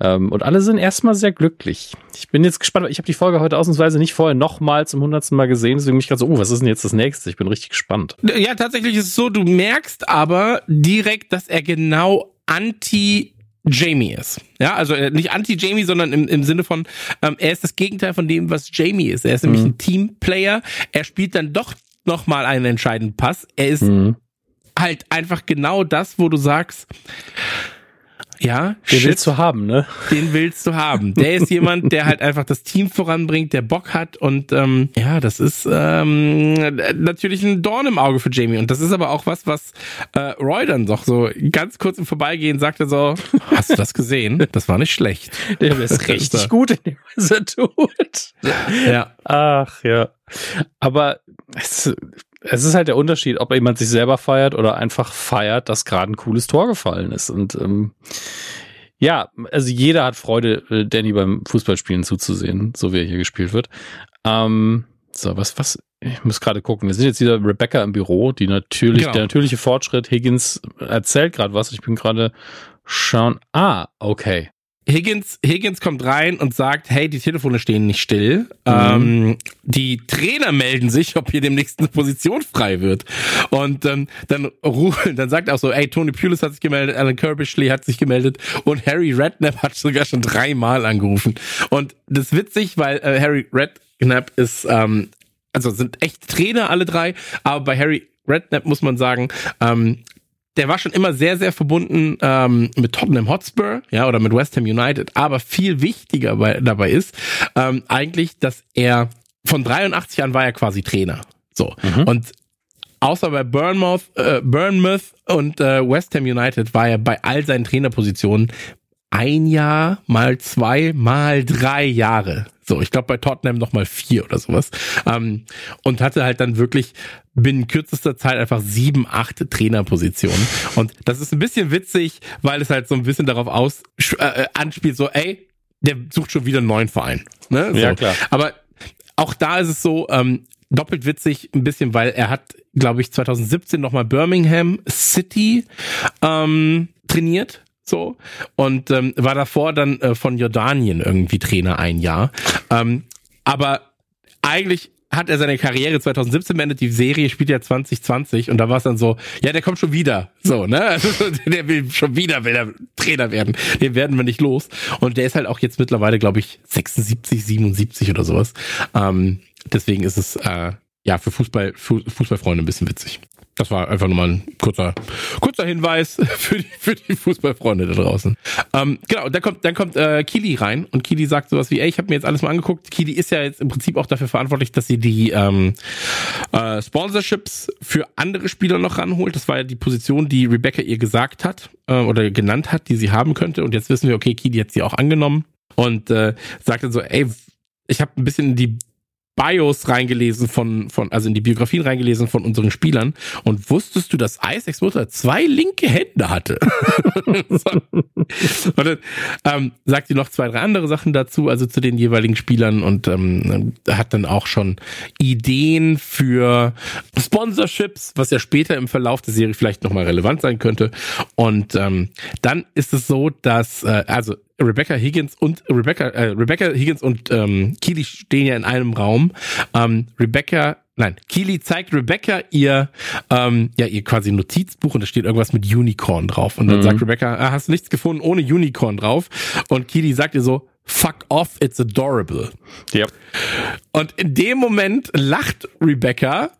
Ähm, und alle sind erstmal sehr glücklich. Ich bin jetzt gespannt, ich habe die Folge heute ausnahmsweise nicht vorher nochmal zum hundertsten Mal gesehen, deswegen bin ich gerade so, oh, was ist denn jetzt das nächste? Ich bin richtig gespannt. Ja, tatsächlich ist es so, du merkst aber direkt, dass er genau anti Jamie ist. Ja, also äh, nicht anti-Jamie, sondern im, im Sinne von, ähm, er ist das Gegenteil von dem, was Jamie ist. Er ist mhm. nämlich ein Teamplayer. Er spielt dann doch nochmal einen entscheidenden Pass. Er ist mhm. halt einfach genau das, wo du sagst, Ja, Den shit, willst du haben, ne? den willst du haben. Der ist jemand, der halt einfach das Team voranbringt, der Bock hat und ähm, ja, das ist ähm, natürlich ein Dorn im Auge für Jamie und das ist aber auch was, was äh, Roy dann doch so ganz kurz im Vorbeigehen sagte so, hast du das gesehen? Das war nicht schlecht. Der ist richtig gut in dem, was er tut. Ja. Ach ja. Aber es, es ist halt der Unterschied, ob jemand sich selber feiert oder einfach feiert, dass gerade ein cooles Tor gefallen ist. Und ähm, ja, also jeder hat Freude, äh, Danny beim Fußballspielen zuzusehen, so wie er hier gespielt wird. Ähm, so, was, was, ich muss gerade gucken. Wir sind jetzt wieder Rebecca im Büro, die natürlich, Genau. der natürliche Fortschritt. Higgins erzählt gerade was. Ich bin gerade schauen. Ah, okay. Higgins, Higgins kommt rein und sagt, hey, die Telefone stehen nicht still. Ähm, die Trainer melden sich, ob hier demnächst eine Position frei wird. Und ähm, dann rufen, dann sagt er auch so, ey, Tony Pulis hat sich gemeldet, Alan Kirbishley hat sich gemeldet und Harry Redknapp hat sogar schon dreimal angerufen. Und das ist witzig, weil äh, Harry Redknapp ist, ähm, also sind echt Trainer alle drei, aber bei Harry Redknapp muss man sagen, ähm, der war schon immer sehr, sehr verbunden ähm, mit Tottenham Hotspur, ja, oder mit West Ham United. Aber viel wichtiger bei, dabei ist ähm, eigentlich, dass er von 83 an war er quasi Trainer. So. Und außer bei Bournemouth, äh, Bournemouth und äh, West Ham United war er bei all seinen Trainerpositionen ein Jahr, mal zwei, mal drei Jahre. So, ich glaube bei Tottenham noch mal vier oder sowas. Ähm, und hatte halt dann wirklich binnen kürzester Zeit einfach sieben, acht Trainerpositionen. Und das ist ein bisschen witzig, weil es halt so ein bisschen darauf aus äh, anspielt, so, ey, der sucht schon wieder einen neuen Verein. Ne? So. Ja, klar. Aber auch da ist es so, ähm, doppelt witzig ein bisschen, weil er hat, glaube ich, 2017 nochmal Birmingham City ähm, trainiert. So und ähm, war davor dann äh, von Jordanien irgendwie Trainer ein Jahr. Ähm, aber eigentlich hat er seine Karriere 2017 beendet, die Serie spielt ja 2020 und da war es dann so, ja, der kommt schon wieder. So, ne? Also, der will schon wieder will er Trainer werden. Den werden wir nicht los. Und der ist halt auch jetzt mittlerweile, glaube ich, 76, 77 oder sowas. Ähm, deswegen ist es äh, ja für Fußball, Fu Fußballfreunde ein bisschen witzig. Das war einfach nur mal ein kurzer, kurzer Hinweis für die, für die Fußballfreunde da draußen. Ähm, genau, dann kommt, dann kommt äh, Kili rein und Kili sagt sowas wie, ey, ich habe mir jetzt alles mal angeguckt. Kili ist ja jetzt im Prinzip auch dafür verantwortlich, dass sie die ähm, äh, Sponsorships für andere Spieler noch ranholt. Das war ja die Position, die Rebecca ihr gesagt hat äh, oder genannt hat, die sie haben könnte. Und jetzt wissen wir, okay, Kili hat sie auch angenommen und äh, sagt dann so, ey, ich habe ein bisschen die Bios reingelesen von, von, also in die Biografien reingelesen von unseren Spielern. Und wusstest du, dass Isaacs Mutter zwei linke Hände hatte? so. Und dann ähm, sagt sie noch zwei, drei andere Sachen dazu, also zu den jeweiligen Spielern und ähm, hat dann auch schon Ideen für Sponsorships, was ja später im Verlauf der Serie vielleicht nochmal relevant sein könnte. Und ähm, dann ist es so, dass, äh, also Rebecca Higgins und Rebecca, äh, Rebecca Higgins und ähm, Keely stehen ja in einem Raum. Ähm, Rebecca, nein, Keely zeigt Rebecca ihr, ähm, ja, ihr quasi Notizbuch und da steht irgendwas mit Unicorn drauf. Und dann Mhm. sagt Rebecca, ah, hast du nichts gefunden ohne Unicorn drauf? Und Keely sagt ihr so, fuck off, it's adorable. Ja. Und in dem Moment lacht Rebecca.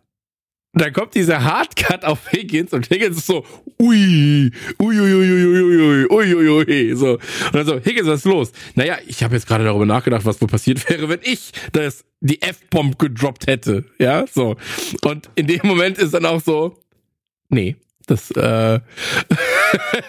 Dann kommt dieser Hardcut auf Higgins und Higgins ist so, ui, ui, ui, ui, ui, ui, ui, ui, ui, ui, so. Und dann so, Higgins, was ist los? Naja, ich habe jetzt gerade darüber nachgedacht, was wohl passiert wäre, wenn ich das, die F-Bomb gedroppt hätte. Ja, so. Und in dem Moment ist dann auch so, nee, das, äh,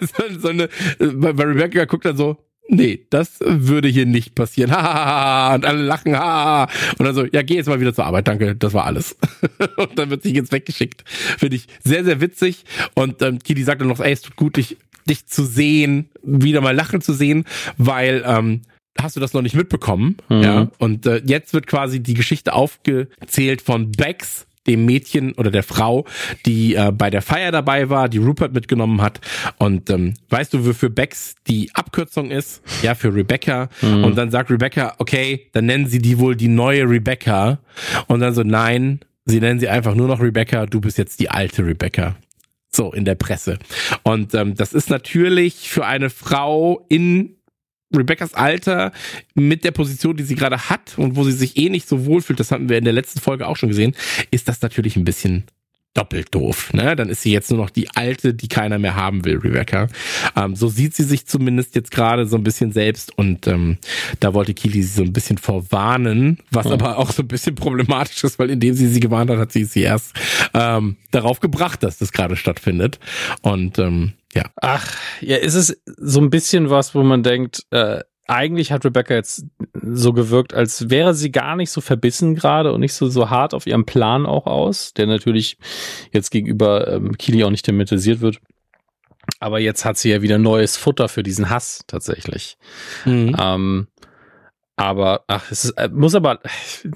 so, so eine, bei, bei Rebecca guckt dann so, nee, das würde hier nicht passieren. Ha, ha, ha, ha. und alle lachen. Ha. Und dann so, ja, geh jetzt mal wieder zur Arbeit, danke, das war alles. und dann wird sich jetzt weggeschickt. Finde ich sehr, sehr witzig. Und ähm, Kili sagt dann noch, ey, es tut gut, dich, dich zu sehen, wieder mal lachen zu sehen, weil ähm, hast du das noch nicht mitbekommen. Mhm. Ja. Und äh, jetzt wird quasi die Geschichte aufgezählt von Bex, dem Mädchen oder der Frau, die äh, bei der Feier dabei war, die Rupert mitgenommen hat. Und ähm, weißt du, wofür Bex die Abkürzung ist? Ja, für Rebecca. Und dann sagt Rebecca, okay, dann nennen sie die wohl die neue Rebecca. Und dann so, nein, sie nennen sie einfach nur noch Rebecca, du bist jetzt die alte Rebecca. So, in der Presse. Und ähm, das ist natürlich für eine Frau in Rebeccas Alter mit der Position, die sie gerade hat und wo sie sich eh nicht so wohlfühlt, das hatten wir in der letzten Folge auch schon gesehen, ist das natürlich ein bisschen doppelt doof. Ne? Dann ist sie jetzt nur noch die alte, die keiner mehr haben will, Rebecca. Ähm, so sieht sie sich zumindest jetzt gerade so ein bisschen selbst und ähm, da wollte Kili sie so ein bisschen vorwarnen, was mhm. aber auch so ein bisschen problematisch ist, weil indem sie sie gewarnt hat, hat sie sie erst ähm, darauf gebracht, dass das gerade stattfindet. Und ähm, ja. Ach, ja, ist es so ein bisschen was, wo man denkt, äh, eigentlich hat Rebecca jetzt so gewirkt, als wäre sie gar nicht so verbissen gerade und nicht so, so hart auf ihrem Plan auch aus, der natürlich jetzt gegenüber ähm, Kili auch nicht thematisiert wird. Aber jetzt hat sie ja wieder neues Futter für diesen Hass tatsächlich. Mhm. Ähm, aber ach, es ist, äh, muss aber,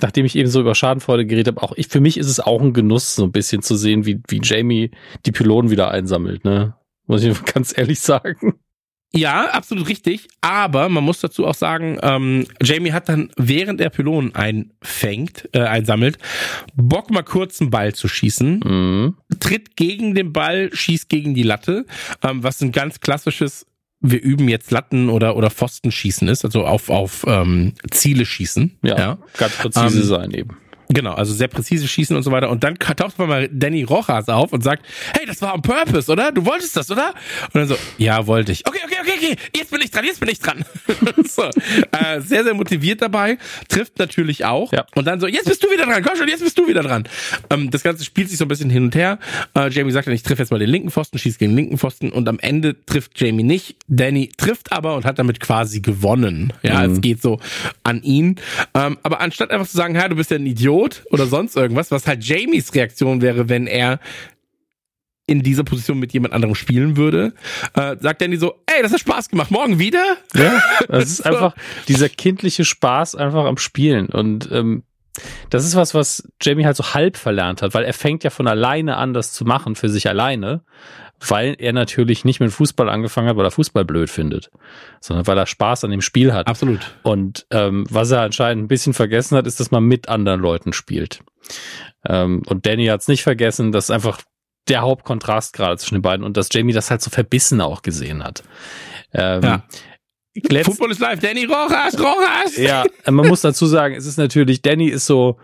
nachdem ich eben so über Schadenfreude geredet habe, auch ich, für mich ist es auch ein Genuss, so ein bisschen zu sehen, wie, wie Jamie die Pylonen wieder einsammelt, ne? Muss ich ganz ehrlich sagen. Ja, absolut richtig. Aber man muss dazu auch sagen, ähm, Jamie hat dann, während er Pylonen einfängt, äh, einsammelt, Bock mal kurz einen Ball zu schießen, mhm. tritt gegen den Ball, schießt gegen die Latte, ähm, was ein ganz klassisches wir üben jetzt Latten oder oder Pfosten schießen ist, also auf auf ähm, Ziele schießen. Ja, ja. ganz präzise ähm, sein eben. Genau, also sehr präzise schießen und so weiter. Und dann taucht mal Danny Rojas auf und sagt, hey, das war on purpose, oder? Du wolltest das, oder? Und dann so, ja, wollte ich. Okay, okay, okay, okay, jetzt bin ich dran, jetzt bin ich dran. so, äh, sehr, sehr motiviert dabei, trifft natürlich auch. Ja. Und dann so, jetzt bist du wieder dran, komm schon, jetzt bist du wieder dran. Ähm, das Ganze spielt sich so ein bisschen hin und her. Äh, Jamie sagt dann, ich treffe jetzt mal den linken Pfosten, schieße gegen den linken Pfosten und am Ende trifft Jamie nicht. Danny trifft aber und hat damit quasi gewonnen. Ja, mhm. es geht so an ihn. Ähm, aber anstatt einfach zu sagen, ja, du bist ja ein Idiot, Idiot oder sonst irgendwas, was halt Jamies Reaktion wäre, wenn er in dieser Position mit jemand anderem spielen würde, äh, sagt Danny so, ey, das hat Spaß gemacht, morgen wieder? Ja, das ist einfach dieser kindliche Spaß einfach am Spielen. Und ähm, das ist was, was Jamie halt so halb verlernt hat, weil er fängt ja von alleine an, das zu machen für sich alleine weil er natürlich nicht mit Fußball angefangen hat, weil er Fußball blöd findet, sondern weil er Spaß an dem Spiel hat. Absolut. Und ähm, was er anscheinend ein bisschen vergessen hat, ist, dass man mit anderen Leuten spielt. Ähm, und Danny hat es nicht vergessen, dass einfach der Hauptkontrast gerade zwischen den beiden und dass Jamie das halt so verbissen auch gesehen hat. Ähm, ja. Football ist live, Danny Rojas, Rojas! Ja, man muss dazu sagen, es ist natürlich, Danny ist so,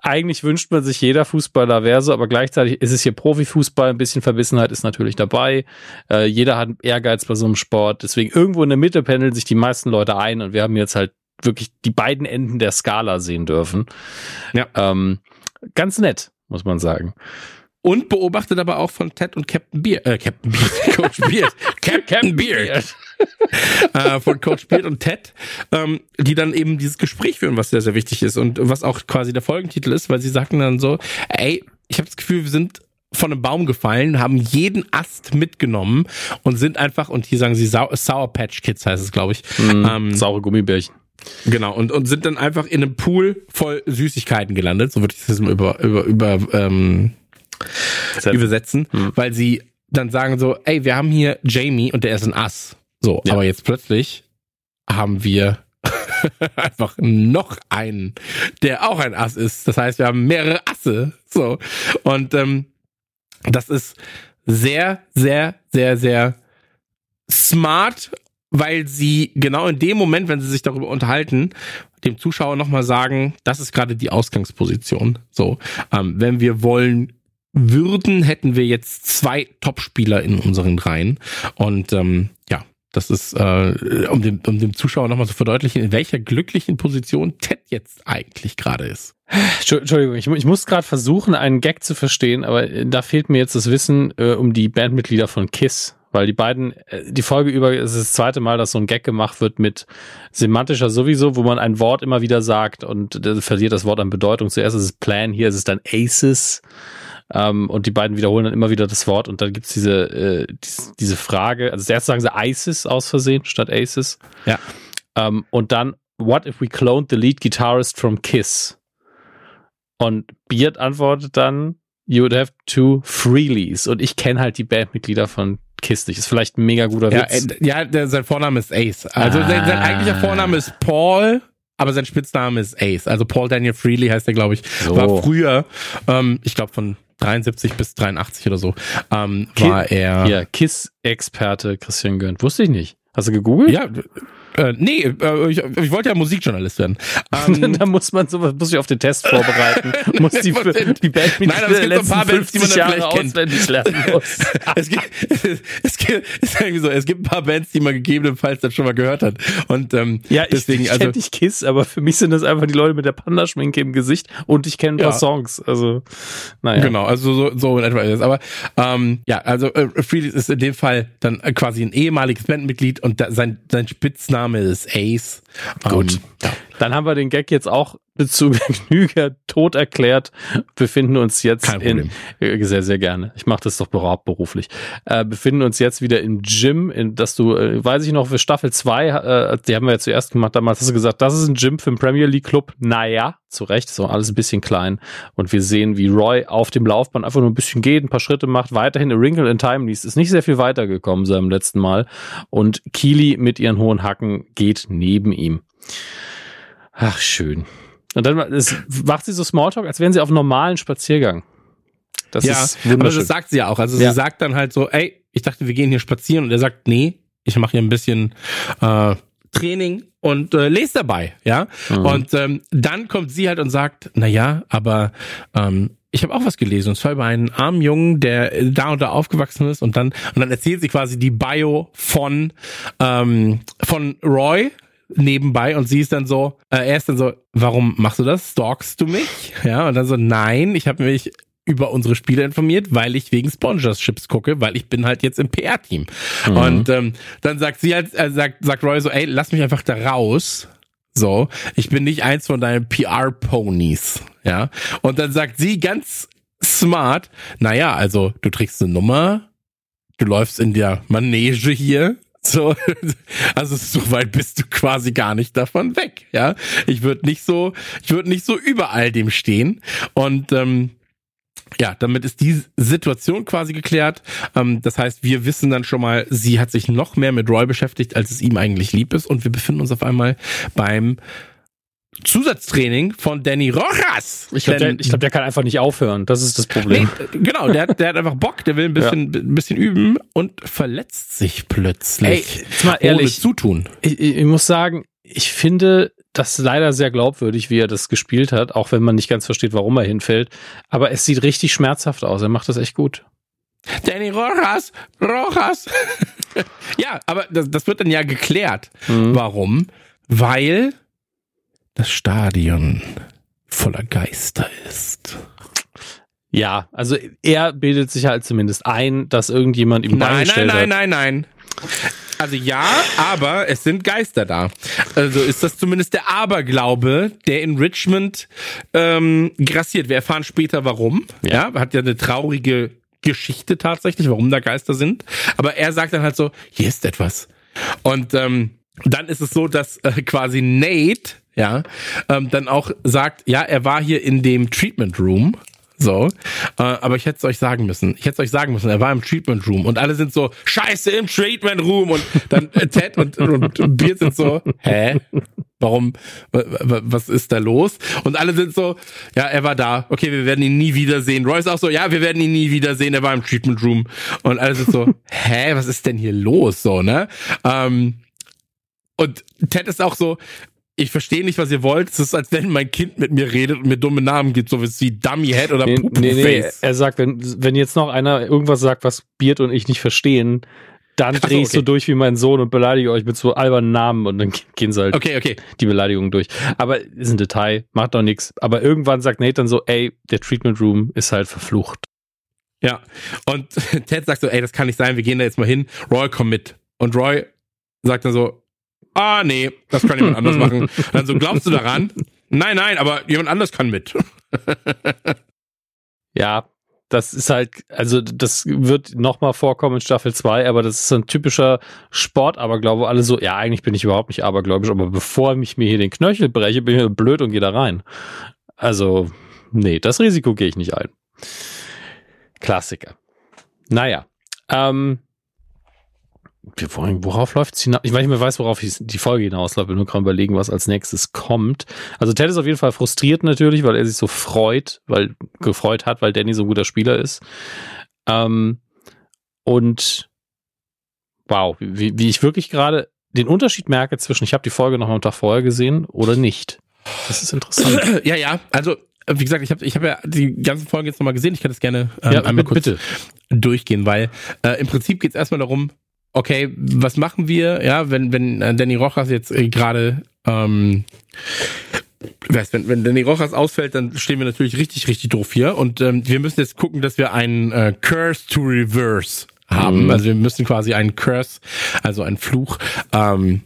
eigentlich wünscht man sich jeder Fußballer wäre so, aber gleichzeitig ist es hier Profifußball, ein bisschen Verbissenheit ist natürlich dabei. Äh, jeder hat Ehrgeiz bei so einem Sport. Deswegen irgendwo in der Mitte pendeln sich die meisten Leute ein und wir haben jetzt halt wirklich die beiden Enden der Skala sehen dürfen. Ja. Ähm, ganz nett, muss man sagen. Und beobachtet aber auch von Ted und Captain Beard, äh, Captain Beard, Coach Beard, Captain Beard, äh, von Coach Beard und Ted, ähm, die dann eben dieses Gespräch führen, was sehr, sehr wichtig ist und was auch quasi der Folgentitel ist, weil sie sagten dann so, ey, ich habe das Gefühl, wir sind von einem Baum gefallen, haben jeden Ast mitgenommen und sind einfach, und hier sagen sie Sau Sour Patch Kids heißt es, glaube ich. Mm, ähm, saure Gummibärchen. Genau, und, und sind dann einfach in einem Pool voll Süßigkeiten gelandet, so würde ich das mal über, über, über ähm, übersetzen, hm. weil sie dann sagen so, ey, wir haben hier Jamie und der ist ein Ass. So, ja. aber jetzt plötzlich haben wir einfach noch einen, der auch ein Ass ist. Das heißt, wir haben mehrere Asse. So. Und ähm, das ist sehr, sehr, sehr, sehr smart, weil sie genau in dem Moment, wenn sie sich darüber unterhalten, dem Zuschauer nochmal sagen, das ist gerade die Ausgangsposition. So, ähm, wenn wir wollen würden, hätten wir jetzt zwei Topspieler in unseren Reihen. Und ähm, ja, das ist, äh, um, dem, um dem Zuschauer nochmal zu verdeutlichen, in welcher glücklichen Position Ted jetzt eigentlich gerade ist. Entschuldigung, ich, ich muss gerade versuchen, einen Gag zu verstehen, aber äh, da fehlt mir jetzt das Wissen äh, um die Bandmitglieder von Kiss. Weil die beiden, äh, die Folge über ist das zweite Mal, dass so ein Gag gemacht wird mit semantischer sowieso, wo man ein Wort immer wieder sagt und verliert das Wort an Bedeutung. Zuerst ist es Plan, hier ist es dann Aces. Ähm, und die beiden wiederholen dann immer wieder das Wort und dann gibt's diese, äh, diese, diese Frage, also zuerst sagen sie ISIS aus Versehen statt Aces. Ja. Ähm, und dann, what if we cloned the lead guitarist from Kiss? Und Beard antwortet dann, you would have two Freelies. Und ich kenne halt die Bandmitglieder von Kiss nicht. Ist vielleicht ein mega guter Witz. Äh, ja, der, sein Vorname ist Ace. Also ah. sein, sein eigentlicher Vorname ist Paul aber sein Spitzname ist Ace. Also Paul Daniel Freely heißt er, glaube ich. So. War früher, ähm, ich glaube von 73 bis 83 oder so, ähm, war er. Ja, KISS-Experte Christian Gönnt. Wusste ich nicht. Hast du gegoogelt? Ja, Äh, nee, äh, ich, ich wollte ja Musikjournalist werden. Ähm, da muss man so, muss sich auf den Test vorbereiten, muss die, die Band mit Nein, aber es gibt so ein paar Bands, die man dann vielleicht kennt. auswendig lernen muss. es gibt, es gibt, ist irgendwie so, es gibt ein paar Bands, die man gegebenenfalls dann schon mal gehört hat. Und ähm, ja, ich, deswegen, ich also kenne nicht Kiss, aber für mich sind das einfach die Leute mit der Panda-Schminke im Gesicht und ich kenne ein paar Ja. Songs. Also, naja. Genau, also so, so in etwa ist es. Aber ähm, ja, also äh, Freely ist in dem Fall dann quasi ein ehemaliges Bandmitglied und da, sein, sein Spitzname ist Ace. Gut. Ähm. Dann haben wir den Gag jetzt auch zu Genüge tot erklärt, befinden uns jetzt in, äh, sehr, sehr gerne. Ich mache das doch beruflich. Äh, befinden uns jetzt wieder im Gym, in dass du, äh, weiß ich noch, für Staffel 2, äh, die haben wir ja zuerst gemacht, damals hast du gesagt, das ist ein Gym für einen Premier League Club. Naja, zu Recht, so alles ein bisschen klein. Und wir sehen, wie Roy auf dem Laufband einfach nur ein bisschen geht, ein paar Schritte macht, weiterhin A Wrinkle in Time liest, ist nicht sehr viel weitergekommen seinem letzten Mal. Und Keely mit ihren hohen Hacken geht neben ihm. Ach, schön. Und dann macht sie so Smalltalk, als wären sie auf einem normalen Spaziergang. Das ja, ist aber das sagt sie ja auch. Also Ja. sie sagt dann halt so, ey, ich dachte, wir gehen hier spazieren und er sagt, nee, ich mache hier ein bisschen äh, Training und äh, lese dabei, ja. Mhm. Und ähm, dann kommt sie halt und sagt, na ja, aber ähm, ich habe auch was gelesen und zwar über einen armen Jungen, der da und da aufgewachsen ist und dann und dann erzählt sie quasi die Bio von ähm, von Roy nebenbei und sie ist dann so, äh, er ist dann so, warum machst du das? Stalkst du mich? Ja, und dann so, nein, ich habe mich über unsere Spiele informiert, weil ich wegen Sponsorships gucke, weil ich bin halt jetzt im PR-Team. Und ähm, dann sagt sie halt, äh, sagt, sagt Roy so, ey, lass mich einfach da raus. So, ich bin nicht eins von deinen PR-Ponies. Ja. Und dann sagt sie ganz smart, naja, also du trägst eine Nummer, du läufst in der Manege hier. So, also so weit bist du quasi gar nicht davon weg, ja. Ich würde nicht so, ich würde nicht so über all dem stehen. Und ähm, ja, damit ist die Situation quasi geklärt. Ähm, das heißt, wir wissen dann schon mal, sie hat sich noch mehr mit Roy beschäftigt, als es ihm eigentlich lieb ist. Und wir befinden uns auf einmal beim Zusatztraining von Danny Rojas. ich glaube, der, ich glaub, der kann einfach nicht aufhören. Das ist das Problem. Nee, genau, der, hat- der hat einfach Bock, der will ein bisschen, ein bisschen üben und verletzt sich plötzlich. Ey, jetzt mal ohne ehrlich. Zutun. Ich, ich ich muss sagen, ich finde das leider sehr glaubwürdig, wie er das gespielt hat, auch wenn man nicht ganz versteht, warum er hinfällt. Aber es sieht richtig schmerzhaft aus. Er macht das echt gut. Danny Rojas, Rojas. ja, aber das, das wird dann ja geklärt. Mhm. Warum? Weil das Stadion voller Geister ist. Ja, also er bildet sich halt zumindest ein, dass irgendjemand ihm Nein, nein, beigestellt nein, hat. nein, nein. Also ja, aber es sind Geister da. Also ist das zumindest der Aberglaube, der in Richmond ähm, grassiert. Wir erfahren später warum. Ja. hat ja eine traurige Geschichte tatsächlich, warum da Geister sind. Aber er sagt dann halt so, hier ist etwas. Und ähm, dann ist es so, dass äh, quasi Nate, ja, ähm, dann auch sagt, ja, er war hier in dem Treatment Room. So, äh, aber ich hätte es euch sagen müssen. Ich hätte es euch sagen müssen, er war im Treatment Room und alle sind so, scheiße, im Treatment Room und dann äh, Ted und, und Beard sind so, hä? Warum, was ist da los? Und alle sind so, ja, er war da, okay, wir werden ihn nie wiedersehen. Roy ist auch so, ja, wir werden ihn nie wiedersehen, er war im Treatment Room. Und alle sind so, hä, was ist denn hier los? So, ne? Ähm, und Ted ist auch so, ich verstehe nicht, was ihr wollt. Es ist, als wenn mein Kind mit mir redet und mir dumme Namen gibt, so wie Dummyhead oder Nee, nee, nee, Face. er sagt, wenn, wenn jetzt noch einer irgendwas sagt, was Beard und ich nicht verstehen, dann Ach so, drehe ich so okay. durch wie mein Sohn und beleidige euch mit so albernen Namen und dann gehen sie halt Okay, okay. die Beleidigungen durch. Aber ist ein Detail, macht doch nichts. Aber irgendwann sagt Nate dann so, ey, der Treatment Room ist halt verflucht. Ja. Und Ted sagt so, ey, das kann nicht sein, wir gehen da jetzt mal hin. Roy, komm mit. Und Roy sagt dann so, ah, nee, das kann jemand anders machen. Dann so, glaubst du daran? Nein, nein, aber jemand anders kann mit. Ja, das ist halt, also das wird nochmal vorkommen in Staffel 2, aber das ist so ein typischer Sport-Aberglaube, alle so, ja, eigentlich bin ich überhaupt nicht abergläubisch, aber bevor ich mir hier den Knöchel breche, bin ich blöd und gehe da rein. Also, nee, das Risiko gehe ich nicht ein. Klassiker. Naja, ähm, wir wollen, worauf läuft es hinaus? Ich weiß nicht mehr weiß, worauf die Folge hinausläuft. Ich nur gerade überlegen, was als nächstes kommt. Also Ted ist auf jeden Fall frustriert natürlich, weil er sich so freut, weil gefreut hat, weil Danny so ein guter Spieler ist. Ähm, und wow, wie, wie ich wirklich gerade den Unterschied merke zwischen, ich habe die Folge noch am Tag vorher gesehen oder nicht. Das ist interessant. Ja, ja, also wie gesagt, ich habe ich hab ja die ganzen Folgen jetzt nochmal gesehen. Ich kann das gerne ähm, Ja, einmal kurz bitte. durchgehen, weil äh, im Prinzip geht es erstmal darum, okay, was machen wir, ja, wenn, wenn äh, Danny Rojas jetzt äh, gerade ähm, wenn, wenn Danny Rojas ausfällt, dann stehen wir natürlich richtig, richtig doof hier. Und ähm, wir müssen jetzt gucken, dass wir einen äh, Curse to Reverse haben. Mhm. Also wir müssen quasi einen Curse, also einen Fluch, ähm,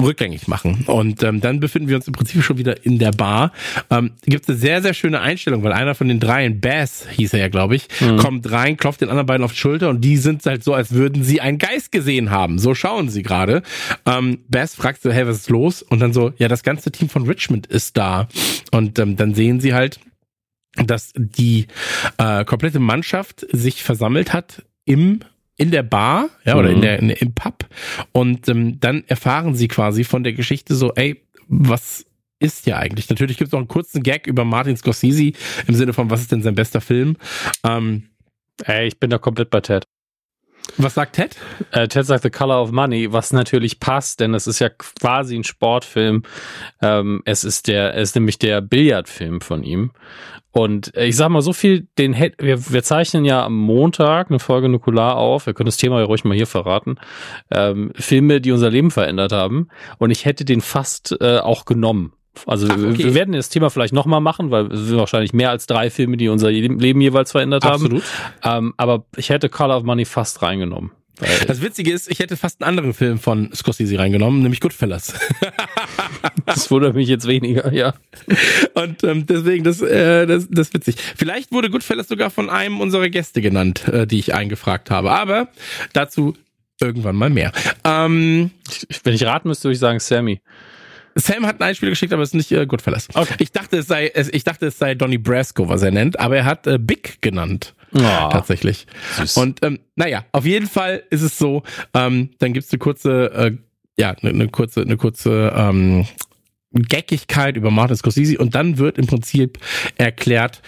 rückgängig machen. Und ähm, dann befinden wir uns im Prinzip schon wieder in der Bar. Ähm, Gibt es eine sehr, sehr schöne Einstellung, weil einer von den dreien, Bass hieß er ja, glaube ich, kommt rein, klopft den anderen beiden auf die Schulter und die sind halt so, als würden sie einen Geist gesehen haben. So schauen sie gerade. Ähm, Bass fragt so, hey, was ist los? Und dann so, ja, das ganze Team von Richmond ist da. Und ähm, dann sehen sie halt, dass die äh, komplette Mannschaft sich versammelt hat im in der Bar, ja, oder in Mhm. der, in, im Pub. Und ähm, dann erfahren sie quasi von der Geschichte so, ey, was ist ja eigentlich? Natürlich gibt es noch einen kurzen Gag über Martin Scorsese im Sinne von, was ist denn sein bester Film? Ähm, Ey, ich bin da komplett bei Ted. Was sagt Ted? Äh, Ted sagt The Color of Money, was natürlich passt, denn es ist ja quasi ein Sportfilm. Ähm, es ist der, es ist nämlich der Billardfilm von ihm. Und äh, ich sag mal so viel, den wir, wir zeichnen ja am Montag eine Folge Nukular auf. Wir können das Thema ja ruhig mal hier verraten. Ähm, Filme, die unser Leben verändert haben. Und ich hätte den fast äh, auch genommen. Also Ach, okay. wir werden das Thema vielleicht nochmal machen, weil es sind wahrscheinlich mehr als drei Filme, die unser Leben jeweils verändert Absolut. haben. Ähm, aber ich hätte Color of Money fast reingenommen. Das Witzige ist, ich hätte fast einen anderen Film von Scorsese reingenommen, nämlich Goodfellas. Das wundert mich jetzt weniger, ja. Und ähm, deswegen, das, äh, das, das ist witzig. Vielleicht wurde Goodfellas sogar von einem unserer Gäste genannt, äh, die ich eingefragt habe. Aber dazu irgendwann mal mehr. Ähm, Wenn ich raten müsste, würde ich sagen Sammy. Sam hat ein Einspieler geschickt, aber es ist nicht äh, Goodfellas. Okay. Ich dachte, es sei, es, ich dachte, es sei Donny Brasco, was er nennt, aber er hat äh, Big genannt. Ah, tatsächlich. süß. Und ähm, naja, auf jeden Fall ist es so, ähm, dann gibt's eine kurze, äh, ja, eine, eine kurze, eine kurze ähm, Geckigkeit über Martin Scorsese und dann wird im Prinzip erklärt,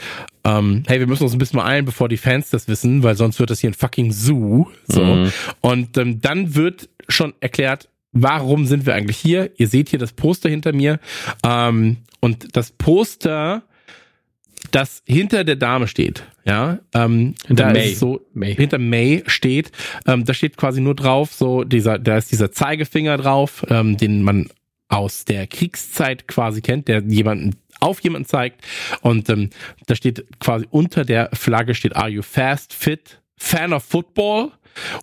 ähm, hey, wir müssen uns ein bisschen mal eilen, bevor die Fans das wissen, weil sonst wird das hier ein fucking Zoo. So. Mhm. Und ähm, dann wird schon erklärt, warum sind wir eigentlich hier? Ihr seht hier das Poster hinter mir. Ähm, und das Poster, das hinter der Dame steht, ja, ähm, Hinter da May. ist so, May. hinter May steht, ähm, da steht quasi nur drauf, so dieser, da ist dieser Zeigefinger drauf, ähm, den man aus der Kriegszeit quasi kennt, der jemanden auf jemanden zeigt und ähm, da steht quasi unter der Flagge steht Are you fast, fit, fan of football?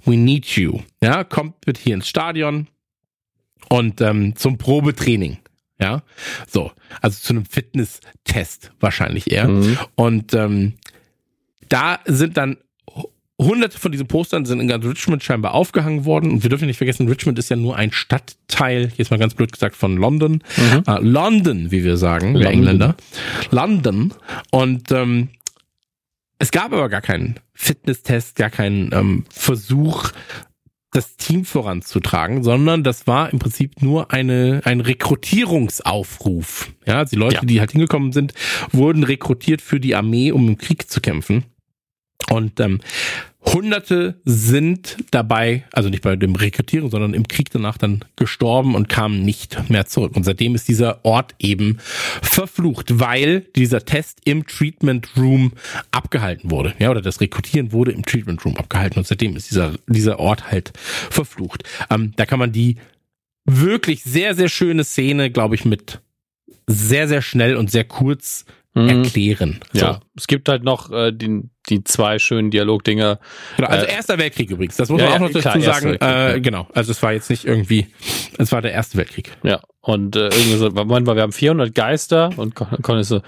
We need you. Ja, kommt mit hier ins Stadion und ähm, zum Probetraining. Ja, so, also zu einem Fitness-Test wahrscheinlich eher. Mhm. Und ähm, da sind dann hunderte von diesen Postern sind in ganz Richmond scheinbar aufgehangen worden. Und wir dürfen nicht vergessen, Richmond ist ja nur ein Stadtteil, jetzt mal ganz blöd gesagt, von London. Mhm. Äh, London, wie wir sagen, wir London. Engländer. London. Und ähm, es gab aber gar keinen Fitnesstest, gar keinen ähm, Versuch, das Team voranzutragen, sondern das war im Prinzip nur eine, ein Rekrutierungsaufruf. Ja, also die Leute, Ja. die halt hingekommen sind, wurden rekrutiert für die Armee, um im Krieg zu kämpfen. Und ähm, Hunderte sind dabei, also nicht bei dem Rekrutieren, sondern im Krieg danach dann gestorben und kamen nicht mehr zurück. Und seitdem ist dieser Ort eben verflucht, weil dieser Test im Treatment Room abgehalten wurde. Ja, oder das Rekrutieren wurde im Treatment Room abgehalten und seitdem ist dieser, dieser Ort halt verflucht. Ähm, da kann man die wirklich sehr, sehr schöne Szene, glaube ich, mit sehr, sehr schnell und sehr kurz Mhm. erklären. So. Ja, es gibt halt noch äh, die, die zwei schönen Dialogdinger. Genau, also Äh, Erster Weltkrieg übrigens. Das muss ja, man auch noch dazu klar, Erster sagen. Äh, genau. Also es war jetzt nicht irgendwie, es war der Erste Weltkrieg. Ja, und äh, irgendwie so, Moment mal, wir haben 400 Geister und Con Con ist so,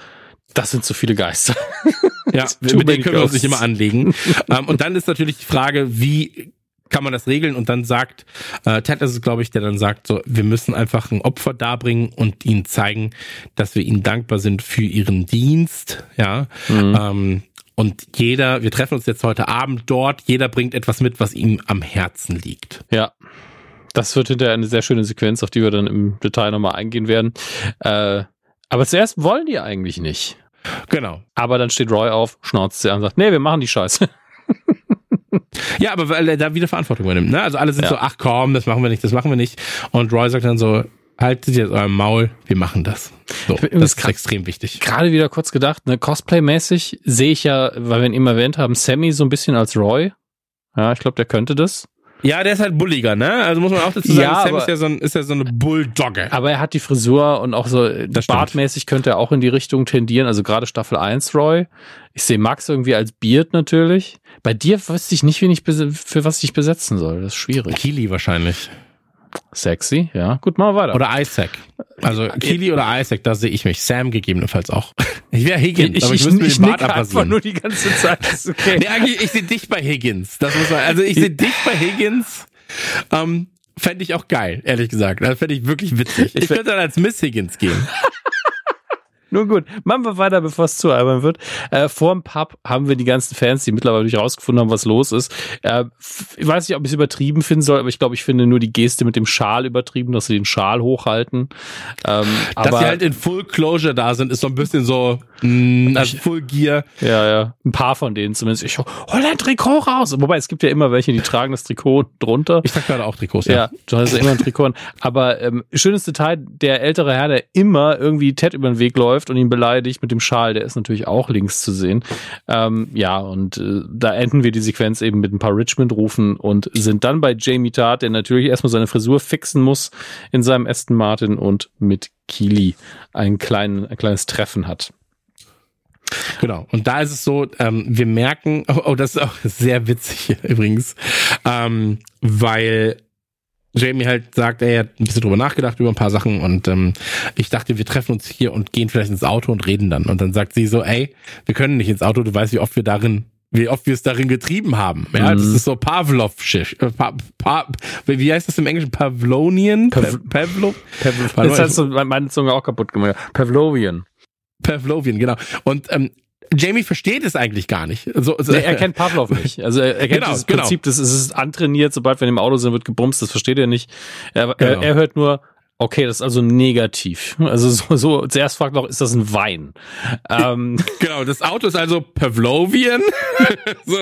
das sind zu viele Geister. Ja, mit denen können wir uns nicht immer anlegen. ähm, und dann ist natürlich die Frage, wie kann man das regeln? Und dann sagt, äh, Ted ist es, glaube ich, der dann sagt, so, wir müssen einfach ein Opfer darbringen und ihnen zeigen, dass wir ihnen dankbar sind für ihren Dienst. Ja. Mhm. Ähm, und jeder, wir treffen uns jetzt heute Abend dort, jeder bringt etwas mit, was ihm am Herzen liegt. Ja. Das wird hinterher eine sehr schöne Sequenz, auf die wir dann im Detail nochmal eingehen werden. Äh, aber zuerst wollen die eigentlich nicht. Genau. Aber dann steht Roy auf, schnauzt sie an und sagt, nee, wir machen die Scheiße. Ja, aber weil er da wieder Verantwortung übernimmt. Ne? Also alle sind Ja. so, ach komm, das machen wir nicht, das machen wir nicht. Und Roy sagt dann so, haltet jetzt euer Maul, wir machen das. So, das ist extrem wichtig. Gerade wieder kurz gedacht, ne, Cosplay-mäßig sehe ich ja, weil wir ihn immer erwähnt haben, Sammy so ein bisschen als Roy. Ja, ich glaube, der könnte das. Ja, der ist halt bulliger, ne? Also muss man auch dazu sagen, Ja, Sam aber- ist ja, so ein, ist ja so eine Bulldogge. Aber er hat die Frisur und auch so Das bartmäßig könnte er auch in die Richtung tendieren. Also gerade Staffel 1 Roy. Ich sehe Max irgendwie als Beard natürlich. Bei dir wüsste ich nicht, wen ich für was ich besetzen soll. Das ist schwierig. Keely wahrscheinlich. Sexy, ja. Gut, mal weiter. Oder Isaac. Also Keely oder Isaac, da sehe ich mich. Sam gegebenenfalls auch. Ich wäre Higgins, aber ich, müsste mir den Bart abrasieren. nur die ganze Zeit. Okay. Nee, eigentlich, ich sehe dich bei Higgins. Das muss man, also ich sehe dich bei Higgins. Ähm, Fände ich auch geil, ehrlich gesagt. Das fände ich wirklich witzig. Ich könnte dann als Miss Higgins gehen. Nun gut, machen wir weiter, bevor es zu albern wird. Äh, vor dem Pub haben wir die ganzen Fans, die mittlerweile durch rausgefunden haben, was los ist. Äh, ich weiß nicht, ob ich es übertrieben finden soll, aber ich glaube, ich finde nur die Geste mit dem Schal übertrieben, dass sie den Schal hochhalten. Ähm, Dass aber sie halt in Full Closure da sind, ist so ein bisschen so, mh, also Full Gear. ja, ja, ein paar von denen zumindest. Ich hol ein Trikot raus. Wobei es gibt ja immer welche, die tragen das Trikot drunter. Ich trage gerade auch Trikots, Ja, du hast ja immer ein Trikot. Aber ähm, schönes Detail, der ältere Herr, der immer irgendwie Ted über den Weg läuft und ihn beleidigt mit dem Schal, der ist natürlich auch links zu sehen. Ähm, ja, und äh, da enden wir die Sequenz eben mit ein paar Richmond-Rufen und sind dann bei Jamie Tart, der natürlich erstmal seine Frisur fixen muss in seinem Aston Martin und mit Keely ein, kleinen, ein kleines Treffen hat. Genau. Und da ist es so, ähm, wir merken, oh, oh, das ist auch sehr witzig übrigens, ähm, weil Jamie halt sagt, er hat ein bisschen drüber nachgedacht über ein paar Sachen und ähm, ich dachte, wir treffen uns hier und gehen vielleicht ins Auto und reden dann. Und dann sagt sie so, ey, wir können nicht ins Auto, du weißt, wie oft wir darin wie oft wir es darin getrieben haben. Ja, das ist so Pavlov-Schisch. Äh, pa, pa, wie heißt das im Englischen? Pavlonian? Pav- Pavlov? Das hat so meine Zunge auch kaputt gemacht. Pavlovian. Pavlovian, genau. Und ähm, Jamie versteht es eigentlich gar nicht. So, so, Nee, er kennt Pavlov nicht. Also er, er kennt Genau, dieses genau. Prinzip, das ist, es ist antrainiert, sobald wir im Auto sind, wird gebumst, das versteht er nicht. Er, Genau. er, er hört nur, okay, das ist also negativ. Also so, so zuerst fragt noch, ist das ein Wein? Ähm, Genau, das Auto ist also Pavlovian. so.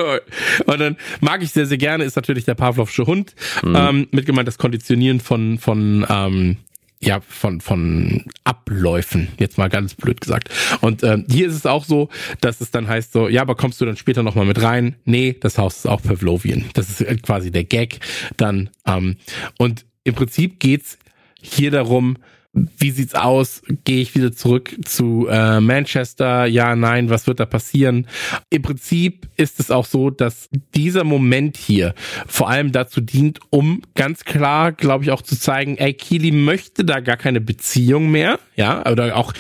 Und dann mag ich sehr, sehr gerne, ist natürlich der Pavlovsche Hund. Ähm, mit gemeint das Konditionieren von, von, ähm, ja, von, von Abläufen, jetzt mal ganz blöd gesagt. Und ähm, hier ist es auch so, dass es dann heißt so, ja, aber kommst du dann später nochmal mit rein? Nee, das Haus ist auch Pavlovian. Das ist äh, quasi der Gag dann. Ähm, und im Prinzip geht's hier darum, wie sieht's aus? Gehe ich wieder zurück zu äh, Manchester? Ja, nein, was wird da passieren? Im Prinzip ist es auch so, dass dieser Moment hier vor allem dazu dient, um ganz klar, glaube ich, auch zu zeigen, ey, Keely möchte da gar keine Beziehung mehr, ja, oder auch,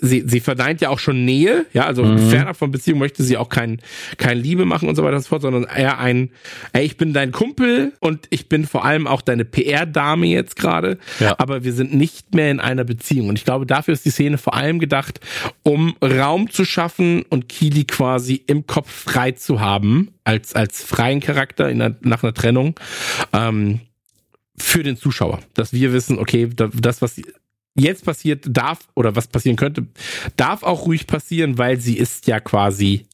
sie, sie verneint ja auch schon Nähe, ja, also fernab von Beziehung möchte sie auch kein, kein Liebe machen und so weiter und so fort, sondern eher ein, ey, ich bin dein Kumpel und ich bin vor allem auch deine PR-Dame jetzt gerade, Ja. aber wir sind nicht mehr in einer Beziehung. Und ich glaube, dafür ist die Szene vor allem gedacht, um Raum zu schaffen und Kili quasi im Kopf frei zu haben, als, als freien Charakter in einer, nach einer Trennung, ähm, für den Zuschauer. Dass wir wissen, okay, da- das, was jetzt passiert, darf, oder was passieren könnte, darf auch ruhig passieren, weil sie ist ja quasi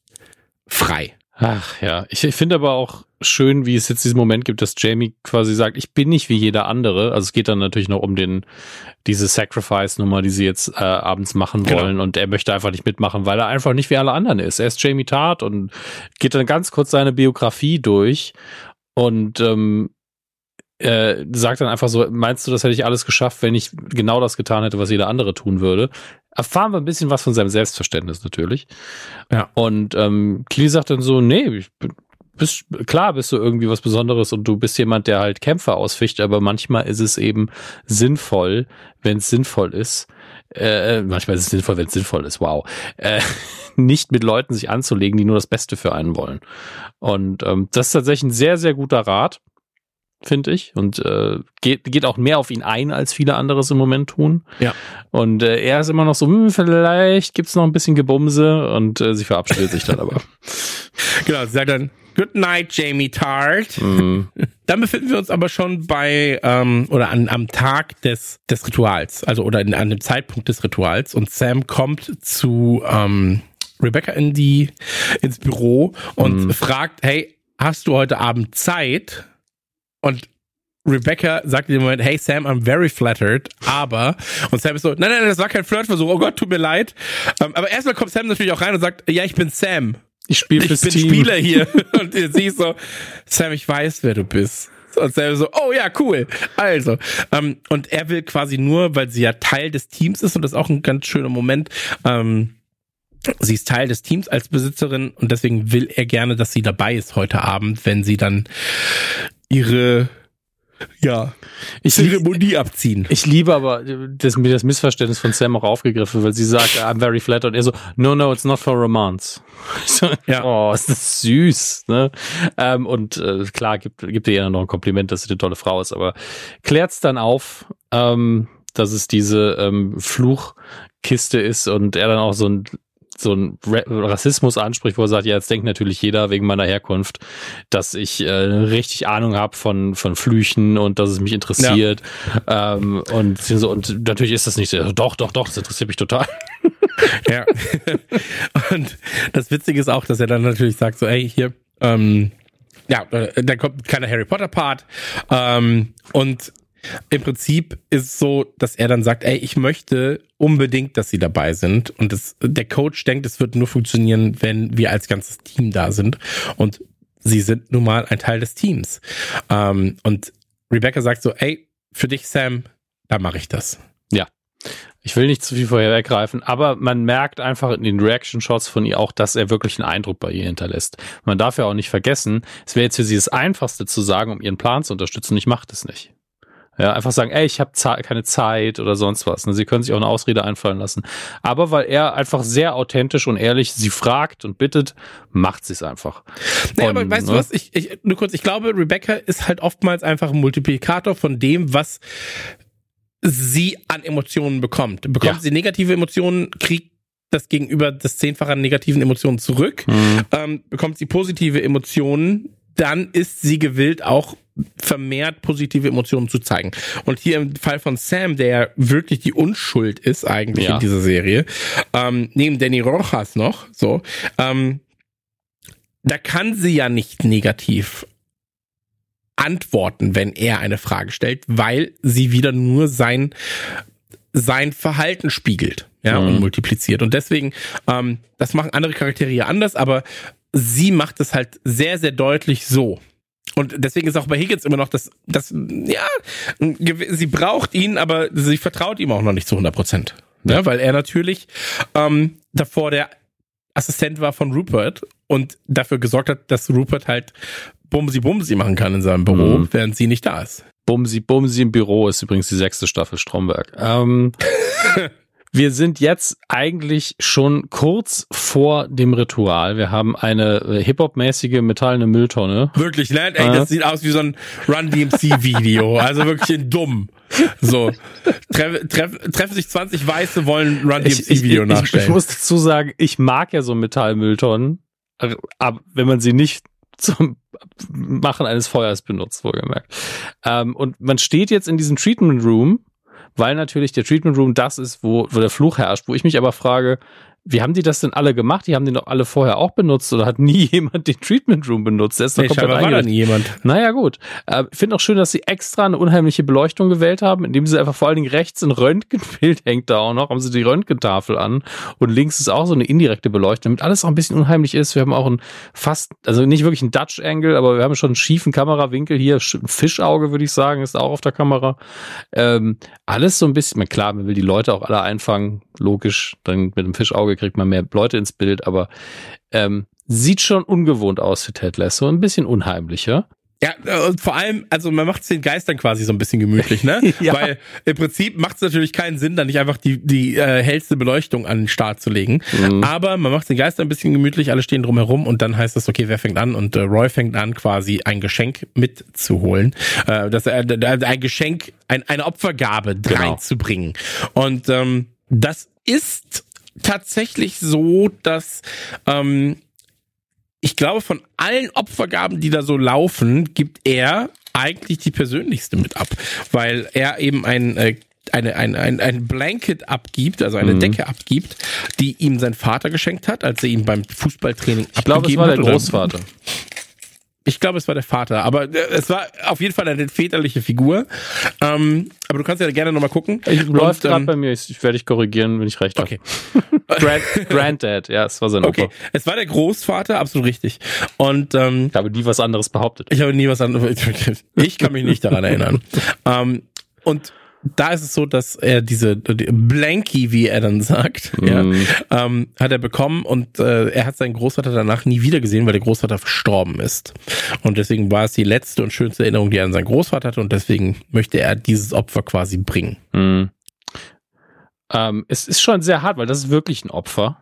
frei. Ach ja, ich, ich finde aber auch schön, wie es jetzt diesen Moment gibt, dass Jamie quasi sagt, ich bin nicht wie jeder andere. Also es geht dann natürlich noch um den diese Sacrifice-Nummer, die sie jetzt äh, abends machen Genau. wollen und er möchte einfach nicht mitmachen, weil er einfach nicht wie alle anderen ist. Er ist Jamie Tart und geht dann ganz kurz seine Biografie durch und ähm, äh, sagt dann einfach so, meinst du, das hätte ich alles geschafft, wenn ich genau das getan hätte, was jeder andere tun würde? Erfahren wir ein bisschen was von seinem Selbstverständnis natürlich. Ja. Und ähm, Klee sagt dann so, nee, ich bin, bist, klar bist du irgendwie was Besonderes und du bist jemand, der halt Kämpfer ausficht, aber manchmal ist es eben sinnvoll, wenn es sinnvoll ist, äh, manchmal ist es sinnvoll, wenn es sinnvoll ist, wow, äh, nicht mit Leuten sich anzulegen, die nur das Beste für einen wollen. Und ähm, das ist tatsächlich ein sehr, sehr guter Rat, finde ich. Und äh, geht, geht auch mehr auf ihn ein, als viele andere es im Moment tun. Ja. Und äh, er ist immer noch so, hm, vielleicht gibt's noch ein bisschen Gebumse und äh, sie verabschiedet sich dann aber. Genau, sie sagt dann, Good night, Jamie Tart. Mhm. Dann befinden wir uns aber schon bei ähm, oder an, am Tag des, des Rituals, also oder in, an dem Zeitpunkt des Rituals und Sam kommt zu ähm, Rebecca in die ins Büro und fragt, hey, hast du heute Abend Zeit? Und Rebecca sagt in dem Moment, hey Sam, I'm very flattered, aber, und Sam ist so, nein, nein, das war kein Flirtversuch, oh Gott, tut mir leid. Ähm, aber erstmal kommt Sam natürlich auch rein und sagt, ja, ich bin Sam. Ich spiele Ich bin Team. Spieler hier. Und sie ist so, Sam, ich weiß, wer du bist. Und Sam so, oh ja, cool. Also, ähm, und er will quasi nur, weil sie ja Teil des Teams ist und das ist auch ein ganz schöner Moment, ähm, sie ist Teil des Teams als Besitzerin und deswegen will er gerne, dass sie dabei ist heute Abend, wenn sie dann ihre, ja, Ich, Zeremonie abziehen. ich liebe aber das, das Missverständnis von Sam auch aufgegriffen, weil sie sagt, I'm very flattered. Und er so, no, no, it's not for romance. So, Ja. Oh, ist das süß. Ne? Ähm, und äh, klar, gibt, gibt ihr ja noch ein Kompliment, dass sie eine tolle Frau ist, aber klärt's dann auf, ähm, dass es diese ähm, Fluchkiste ist und er dann auch so ein so ein Ra Rassismus anspricht, wo er sagt, ja, jetzt denkt natürlich jeder wegen meiner Herkunft, dass ich äh, richtig Ahnung habe von von Flüchen und dass es mich interessiert. Ähm, und so und natürlich ist das nicht so. Doch, doch, doch, das interessiert mich total. Ja. und das Witzige ist auch, dass er dann natürlich sagt, so, ey, hier, ähm, ja, äh, da kommt keiner Harry Potter Part. Ähm, und im Prinzip ist es so, dass er dann sagt, ey, ich möchte unbedingt, dass sie dabei sind. Und das, der Coach denkt, es wird nur funktionieren, wenn wir als ganzes Team da sind. Und sie sind nun mal ein Teil des Teams. Ähm, und Rebecca sagt so, ey, für dich, Sam, da mache ich das. Ich will nicht zu viel vorher weggreifen, aber man merkt einfach in den Reaction-Shots von ihr auch, dass er wirklich einen Eindruck bei ihr hinterlässt. Man darf ja auch nicht vergessen, es wäre jetzt für sie das Einfachste zu sagen, um ihren Plan zu unterstützen, ich mache das nicht. Ja, einfach sagen, ey, ich habe keine Zeit oder sonst was. Ne? Sie können sich auch eine Ausrede einfallen lassen. Aber weil er einfach sehr authentisch und ehrlich sie fragt und bittet, macht sie es einfach. Nee, Und, aber weißt du ne? was? Ich, ich, nur kurz, ich glaube, Rebecca ist halt oftmals einfach ein Multiplikator von dem, was sie an Emotionen bekommt. Bekommt Ja. sie negative Emotionen, kriegt das Gegenüber das Zehnfache an negativen Emotionen zurück. Mhm. Ähm, bekommt sie positive Emotionen, dann ist sie gewillt, auch vermehrt positive Emotionen zu zeigen. Und hier im Fall von Sam, der wirklich die Unschuld ist eigentlich Ja. in dieser Serie, ähm, neben Danny Rojas noch, so, ähm, da kann sie ja nicht negativ antworten, wenn er eine Frage stellt, weil sie wieder nur sein sein Verhalten spiegelt, ja, Mhm. und multipliziert. Und deswegen, ähm, das machen andere Charaktere ja anders, aber sie macht es halt sehr, sehr deutlich so. Und deswegen ist auch bei Higgins immer noch das, das, ja, sie braucht ihn, aber sie vertraut ihm auch noch nicht zu 100 Prozent. Ja. weil er natürlich ähm, davor der Assistent war von Rupert und dafür gesorgt hat, dass Rupert halt Bumsi Bumsi machen kann in seinem Büro, Mhm. während sie nicht da ist. Bumsi, Bumsi im Büro ist übrigens die sechste Staffel Stromberg. Ähm, wir sind jetzt eigentlich schon kurz vor dem Ritual. Wir haben eine äh, Hip-Hop-mäßige metallene Mülltonne. Wirklich, ne? Ey, das sieht aus wie so ein Run DMC-Video. also wirklich in dumm. So. Treff, treff, treffen sich 20 Weiße, wollen ein Run Ich, nachstellen. ich muss dazu sagen, ich mag ja so Metallmülltonnen, äh, aber wenn man sie nicht zum Machen eines Feuers benutzt, wohlgemerkt. Ähm, und man steht jetzt in diesem Treatment Room, weil natürlich der Treatment Room das ist, wo, wo der Fluch herrscht, wo ich mich aber frage, wie haben die das denn alle gemacht? Die haben den doch alle vorher auch benutzt oder hat nie jemand den Treatment Room benutzt? Der ist doch nee, komplett war da nie jemand. Naja, gut. Äh, Ich finde auch schön, dass sie extra eine unheimliche Beleuchtung gewählt haben, indem sie einfach vor allen Dingen rechts ein Röntgenbild hängt da auch noch, haben sie die Röntgentafel an und links ist auch so eine indirekte Beleuchtung, damit alles auch ein bisschen unheimlich ist. Wir haben auch ein fast, also nicht wirklich ein Dutch Angle, aber wir haben schon einen schiefen Kamerawinkel hier, ein Fischauge würde ich sagen, ist auch auf der Kamera. Ähm, alles so ein bisschen, na klar, man will die Leute auch alle einfangen, logisch, dann mit dem Fischauge kriegt man mehr Leute ins Bild, aber ähm, sieht schon ungewohnt aus für Ted Lasso, ein bisschen unheimlicher. Ja, und vor allem, also man macht es den Geistern quasi so ein bisschen gemütlich, ne? Ja. Weil im Prinzip macht es natürlich keinen Sinn, da nicht einfach die, die äh, hellste Beleuchtung an den Start zu legen. Mhm. Aber man macht den Geistern ein bisschen gemütlich, alle stehen drumherum und dann heißt es, okay, wer fängt an? Und äh, Roy fängt an, quasi ein Geschenk mitzuholen. Äh, dass er äh, ein Geschenk, ein, eine Opfergabe Genau. reinzubringen. Und ähm, das ist tatsächlich so, dass ähm, ich glaube, von allen Opfergaben, die da so laufen, gibt er eigentlich die persönlichste mit ab, weil er eben ein äh, eine, ein, ein, ein Blanket abgibt, also eine Mhm. Decke abgibt, die ihm sein Vater geschenkt hat, als er ihn beim Fußballtraining Ich glaube, es abgegeben war der hat. Großvater. Ich glaube, es war der Vater, aber äh, es war auf jeden Fall eine väterliche Figur. Ähm, aber du kannst ja gerne nochmal gucken. Ich, läuft gerade ähm, bei mir, ich, ich werde dich korrigieren, wenn ich recht habe. Okay. Grand, Granddad, ja, es war sein Okay, es war der Großvater, absolut richtig. Und ähm, ich habe nie was anderes behauptet. Ich habe nie was anderes. Ich kann mich nicht daran erinnern. ähm, und da ist es so, dass er diese die Blanky, wie er dann sagt, mm. ja, ähm, hat er bekommen und äh, er hat seinen Großvater danach nie wieder gesehen, weil der Großvater verstorben ist. Und deswegen war es die letzte und schönste Erinnerung, die er an seinen Großvater hatte und deswegen möchte er dieses Opfer quasi bringen. Mm. Ähm, es ist schon sehr hart, weil das ist wirklich ein Opfer.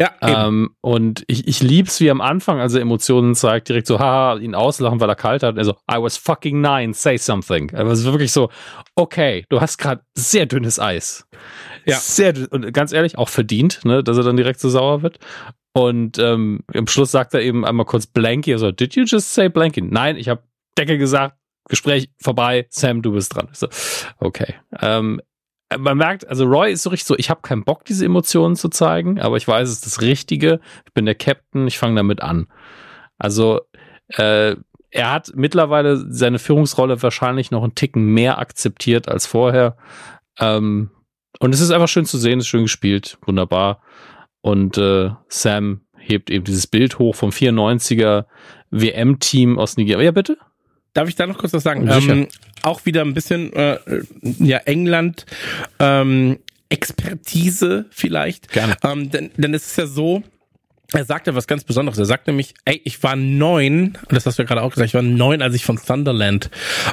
Ja. Ähm, und ich, ich lieb's wie am Anfang, also Emotionen zeigt, direkt so, haha, ihn auslachen, weil er kalt hat. Also, I was fucking nine, say something. Aber es ist wirklich so, okay, du hast gerade sehr dünnes Eis. Ja. Sehr dünn. Und ganz ehrlich, auch verdient, ne, dass er dann direkt so sauer wird. Und ähm, am Schluss sagt er eben einmal kurz Blanky, also, did you just say Blanky? Nein, ich habe Decke gesagt, Gespräch vorbei, Sam, du bist dran. So, okay. Ähm, man merkt, also Roy ist so richtig so, ich habe keinen Bock, diese Emotionen zu zeigen, aber ich weiß, es ist das Richtige. Ich bin der Captain, ich fange damit an. Also äh, er hat mittlerweile seine Führungsrolle wahrscheinlich noch einen Ticken mehr akzeptiert als vorher. Ähm, und es ist einfach schön zu sehen, es ist schön gespielt, wunderbar. Und äh, Sam hebt eben dieses Bild hoch vom 94er WM-Team aus Nigeria. Ja, bitte? Darf ich da noch kurz was sagen? Ähm, auch wieder ein bisschen äh, ja England ähm, Expertise vielleicht. Gerne. Ähm, denn, denn es ist ja so, er sagte was ganz Besonderes. Er sagt nämlich, ey, ich war neun, das hast du ja gerade auch gesagt, ich war neun, als ich von Sunderland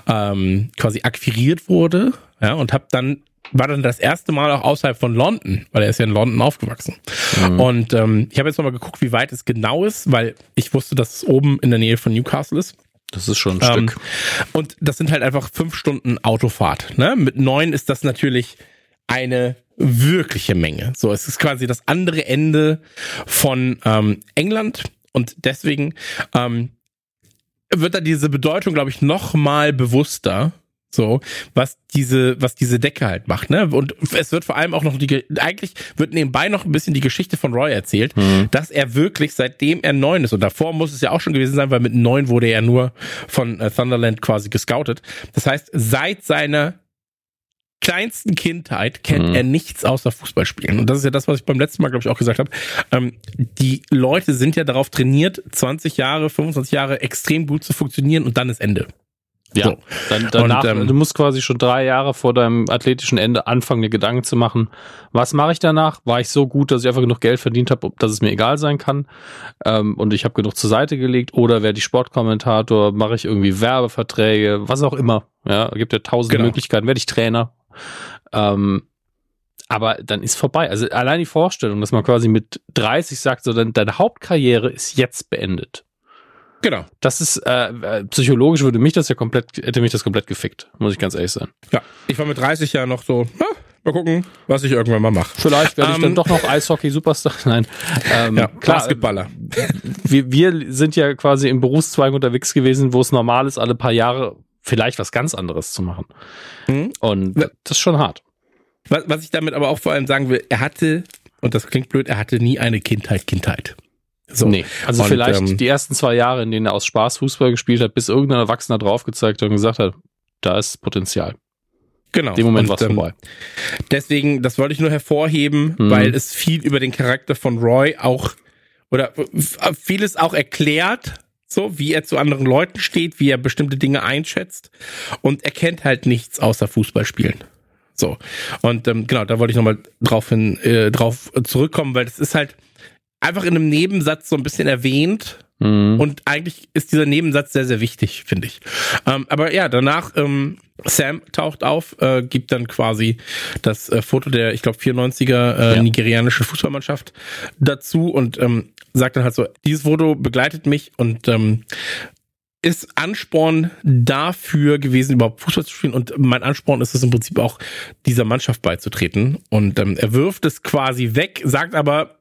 ähm, quasi akquiriert wurde, ja, und habe dann war dann das erste Mal auch außerhalb von London, weil er ist ja in London aufgewachsen. Mhm. Und ähm, ich habe jetzt nochmal geguckt, wie weit es genau ist, weil ich wusste, dass es oben in der Nähe von Newcastle ist. Das ist schon ein ähm, Stück. Und das sind halt einfach fünf Stunden Autofahrt. Ne? Mit neun ist das natürlich eine wirkliche Menge. So, es ist quasi das andere Ende von ähm, England und deswegen ähm, wird da diese Bedeutung, glaube ich, noch mal bewusster so, was diese, was diese Decke halt macht, ne? Und es wird vor allem auch noch die, eigentlich wird nebenbei noch ein bisschen die Geschichte von Roy erzählt, mhm. dass er wirklich, seitdem er neun ist, und davor muss es ja auch schon gewesen sein, weil mit neun wurde er nur von äh, Thunderland quasi gescoutet. Das heißt, seit seiner kleinsten Kindheit kennt mhm. er nichts außer Fußballspielen. Und das ist ja das, was ich beim letzten Mal, glaube ich, auch gesagt habe. Ähm, die Leute sind ja darauf trainiert, 20 Jahre, 25 Jahre extrem gut zu funktionieren und dann ist Ende. Ja, so. dann, danach, und, ähm, du musst quasi schon drei Jahre vor deinem athletischen Ende anfangen, dir Gedanken zu machen, was mache ich danach? War ich so gut, dass ich einfach genug Geld verdient habe, dass es mir egal sein kann? Ähm, und ich habe genug zur Seite gelegt oder werde ich Sportkommentator, mache ich irgendwie Werbeverträge, was auch immer. Ja, gibt ja tausend genau. Möglichkeiten, werde ich Trainer. Ähm, aber dann ist vorbei. Also allein die Vorstellung, dass man quasi mit 30 sagt, so deine Hauptkarriere ist jetzt beendet. Genau. Das ist äh, äh, psychologisch würde mich das ja komplett hätte mich das komplett gefickt, muss ich ganz ehrlich sein. Ja, ich war mit 30 Jahren noch so, na, mal gucken, was ich irgendwann mal mache. Vielleicht werde ich dann ähm, doch noch Eishockey Superstar. Nein, ähm, ja, klar, Basketballer. Wir, wir sind ja quasi im Berufszweig unterwegs gewesen, wo es normal ist, alle paar Jahre vielleicht was ganz anderes zu machen. Mhm. Und das ist schon hart. Was, was ich damit aber auch vor allem sagen will, er hatte und das klingt blöd, er hatte nie eine Kindheit, Kindheit. So. Nee, also und, vielleicht ähm, die ersten zwei Jahre, in denen er aus Spaß Fußball gespielt hat, bis irgendein Erwachsener draufgezeigt hat und gesagt hat, da ist Potenzial. Genau. Dem Moment war es ähm, vorbei. Deswegen, das wollte ich nur hervorheben, mhm. weil es viel über den Charakter von Roy auch oder vieles auch erklärt, so wie er zu anderen Leuten steht, wie er bestimmte Dinge einschätzt und er kennt halt nichts außer Fußballspielen. So und ähm, genau, da wollte ich nochmal drauf hin, äh, drauf zurückkommen, weil das ist halt einfach in einem Nebensatz so ein bisschen erwähnt. Mhm. Und eigentlich ist dieser Nebensatz sehr, sehr wichtig, finde ich. Ähm, aber ja, danach, ähm, Sam taucht auf, äh, gibt dann quasi das äh, Foto der, ich glaube, 94er äh, ja. nigerianische Fußballmannschaft dazu und ähm, sagt dann halt so, dieses Foto begleitet mich und ähm, ist Ansporn dafür gewesen, überhaupt Fußball zu spielen. Und mein Ansporn ist es im Prinzip auch, dieser Mannschaft beizutreten. Und ähm, er wirft es quasi weg, sagt aber,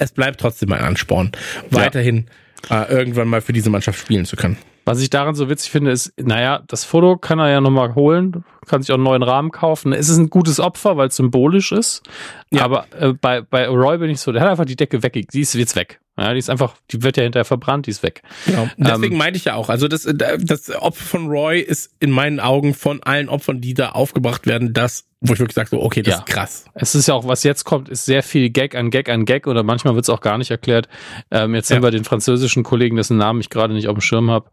es bleibt trotzdem ein Ansporn, weiterhin ja. äh, irgendwann mal für diese Mannschaft spielen zu können. Was ich daran so witzig finde, ist, naja, das Foto kann er ja nochmal holen, kann sich auch einen neuen Rahmen kaufen. Es ist ein gutes Opfer, weil es symbolisch ist. Ja. Aber äh, bei, bei Roy bin ich so, der hat einfach die Decke weg, die ist jetzt weg. Ja, die ist einfach, die wird ja hinterher verbrannt, die ist weg. Genau. Deswegen ähm, meinte ich ja auch, also das, das Opfer von Roy ist in meinen Augen von allen Opfern, die da aufgebracht werden, das, wo ich wirklich sage, so, okay, das ja. ist krass. Es ist ja auch, was jetzt kommt, ist sehr viel Gag an Gag an Gag oder manchmal wird es auch gar nicht erklärt. Ähm, jetzt ja. haben wir den französischen Kollegen, dessen Namen ich gerade nicht auf dem Schirm habe.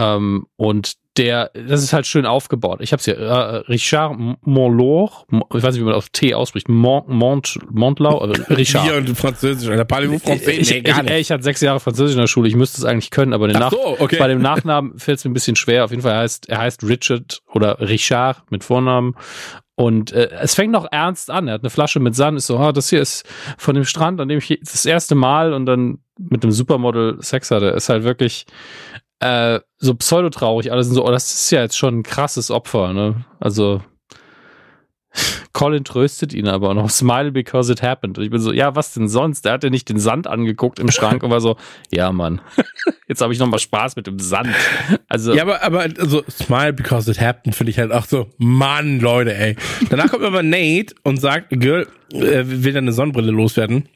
Ähm, und der, das ist halt schön aufgebaut. Ich habe es hier, äh, Richard Montlore, ich weiß nicht, wie man auf T ausspricht, Mont, Mont, Montlau, äh, Richard. Hier und Französisch, Alter, parlez-vous français? Ich, nee, gar nicht. Ich, ich, hatte sechs Jahre Französisch in der Schule, ich müsste es eigentlich können, aber Nach so, okay. bei dem Nachnamen fällt es mir ein bisschen schwer. Auf jeden Fall heißt, er heißt Richard oder Richard mit Vornamen und äh, es fängt noch ernst an. Er hat eine Flasche mit Sand, ist so, ah, das hier ist von dem Strand, an dem ich das erste Mal und dann mit dem Supermodel Sex hatte. Ist halt wirklich, äh, so pseudotraurig alles und so, oh, das ist ja jetzt schon ein krasses Opfer, ne? Also Colin tröstet ihn aber noch. Smile because it happened. Und ich bin so, ja, was denn sonst? Der hat ja nicht den Sand angeguckt im Schrank und war so, ja, Mann, jetzt habe ich noch mal Spaß mit dem Sand. Also ja, aber aber also Smile because it happened finde ich halt auch so, Mann, Leute, ey. Danach kommt aber Nate und sagt, Girl, äh, will deine Sonnenbrille loswerden.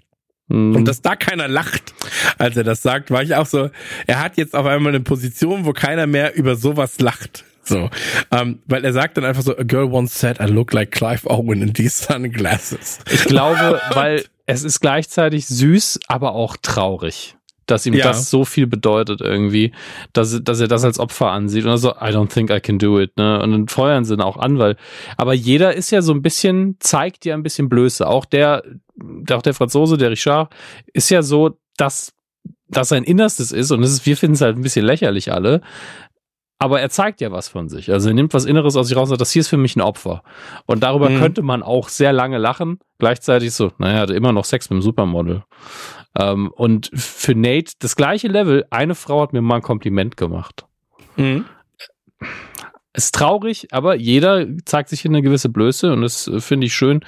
Mhm. Und dass da keiner lacht, als er das sagt, war ich auch so, er hat jetzt auf einmal eine Position, wo keiner mehr über sowas lacht. So, ähm, weil er sagt dann einfach so, a girl once said I look like Clive Owen in these sunglasses. Ich glaube, weil es ist gleichzeitig süß, aber auch traurig dass ihm ja. das so viel bedeutet irgendwie, dass, dass er das als Opfer ansieht und so, I don't think I can do it, ne? Und dann feuern sie ihn auch an, weil, aber jeder ist ja so ein bisschen, zeigt ja ein bisschen Blöße. Auch der, auch der Franzose, der Richard, ist ja so, dass, dass sein Innerstes ist und das ist, wir finden es halt ein bisschen lächerlich alle. Aber er zeigt ja was von sich. Also er nimmt was Inneres aus sich raus und sagt, das hier ist für mich ein Opfer. Und darüber mhm. könnte man auch sehr lange lachen. Gleichzeitig so, naja, er hatte immer noch Sex mit dem Supermodel. Ähm, und für Nate das gleiche Level, eine Frau hat mir mal ein Kompliment gemacht. Mhm. Ist traurig, aber jeder zeigt sich in eine gewisse Blöße und das äh, finde ich schön.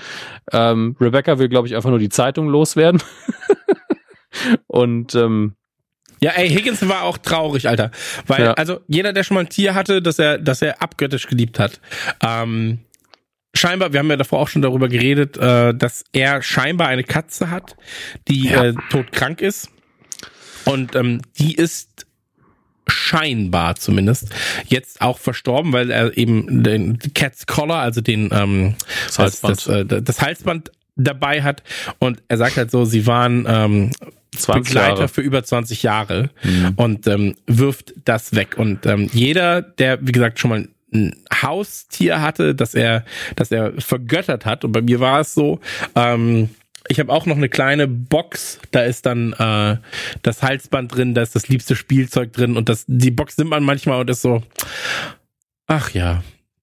Ähm, Rebecca will, glaube ich, einfach nur die Zeitung loswerden. und ähm, ja, ey, Higgins war auch traurig, Alter. Weil, ja. also, jeder, der schon mal ein Tier hatte, das er, das er abgöttisch geliebt hat, ähm, scheinbar, wir haben ja davor auch schon darüber geredet, äh, dass er scheinbar eine Katze hat, die ja. äh, todkrank ist. Und ähm, die ist scheinbar zumindest jetzt auch verstorben, weil er eben den Cat's Collar, also den ähm, das Halsband, das, äh, das Halsband dabei hat. Und er sagt halt so, sie waren ähm, Begleiter Jahre. für über 20 Jahre mhm. und ähm, wirft das weg. Und ähm, jeder, der, wie gesagt, schon mal ein Haustier hatte, dass er, dass er vergöttert hat. Und bei mir war es so, ähm, ich habe auch noch eine kleine Box, da ist dann äh, das Halsband drin, da ist das liebste Spielzeug drin und das, die Box nimmt man manchmal und ist so, ach ja,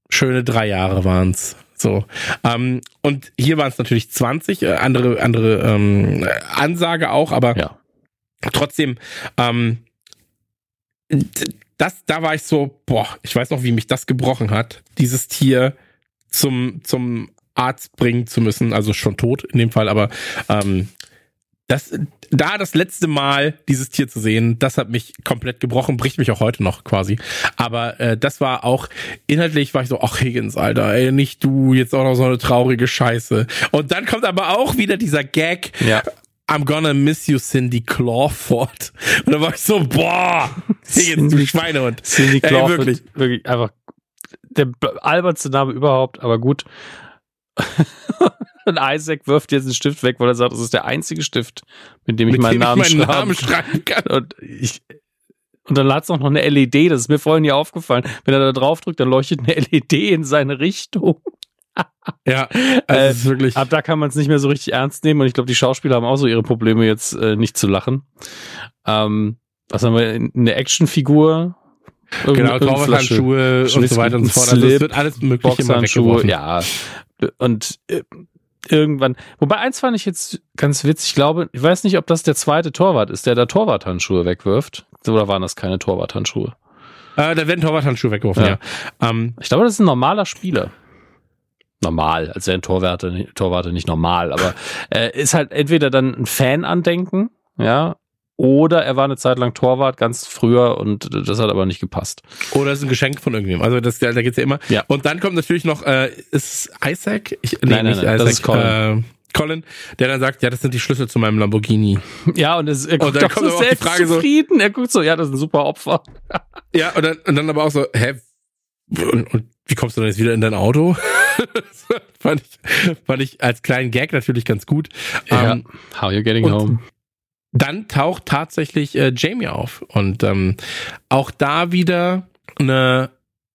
schöne drei Jahre waren's. So. Ähm, und hier waren es natürlich 20, äh, andere, andere ähm, Ansage auch, aber ja. trotzdem, ähm, das, da war ich so, boah, ich weiß noch, wie mich das gebrochen hat, dieses Tier zum, zum Arzt bringen zu müssen, also schon tot in dem Fall, aber ähm, das, da das letzte Mal dieses Tier zu sehen, das hat mich komplett gebrochen, bricht mich auch heute noch quasi. Aber äh, das war auch inhaltlich war ich so, ach Higgins, Alter, ey, nicht du, jetzt auch noch so eine traurige Scheiße. Und dann kommt aber auch wieder dieser Gag. Ja. I'm gonna miss you, Cindy Clawford. Und da war ich so, boah, Higgins, du Schweinehund. Cindy Clawford, ey, wirklich. wirklich einfach der albernste Name überhaupt, aber gut. Und Isaac wirft jetzt einen Stift weg, weil er sagt, das ist der einzige Stift, mit dem ich mit meinen, dem Namen, ich meinen Namen schreiben kann. Und, ich, und dann hat es auch noch eine LED, das ist mir vorhin nie aufgefallen. Wenn er da drauf drückt, dann leuchtet eine LED in seine Richtung. Ja, also äh, ist wirklich. Ab da kann man es nicht mehr so richtig ernst nehmen und ich glaube, die Schauspieler haben auch so ihre Probleme jetzt äh, nicht zu lachen. Ähm, was haben wir? Eine Actionfigur, Genau, Torwarthandschuhe und so weiter und so fort. Also es wird alles mögliche immer weggeworfen. Ja, und äh, irgendwann. Wobei eins fand ich jetzt ganz witzig. Ich glaube, ich weiß nicht, ob das der zweite Torwart ist, der da Torwarthandschuhe wegwirft. Oder waren das keine Torwarthandschuhe? Äh, da werden Torwarthandschuhe weggeworfen, ja. ja. Ähm, ich glaube, das ist ein normaler Spieler. Normal, als wären Torwarte, Torwarte nicht normal, aber äh, ist halt entweder dann ein Fan-Andenken, ja, oder er war eine Zeit lang Torwart ganz früher und das hat aber nicht gepasst. Oder es ist ein Geschenk von irgendjemandem. Also das, da geht's ja immer. Ja. Und dann kommt natürlich noch, äh, ist Isaac? Ich, nee, nein, nein, nein, Isaac, das ist Colin. Äh, Colin, der dann sagt, ja, das sind die Schlüssel zu meinem Lamborghini. Ja, und es, er guckt doch so selbstzufrieden. So, er guckt so, ja, das ist ein super Opfer. ja, und dann, und dann aber auch so, hä, und, und wie kommst du denn jetzt wieder in dein Auto? fand, ich, fand ich als kleinen Gag natürlich ganz gut. Ja, um, how you getting home? Dann taucht tatsächlich äh, Jamie auf und ähm, auch da wieder eine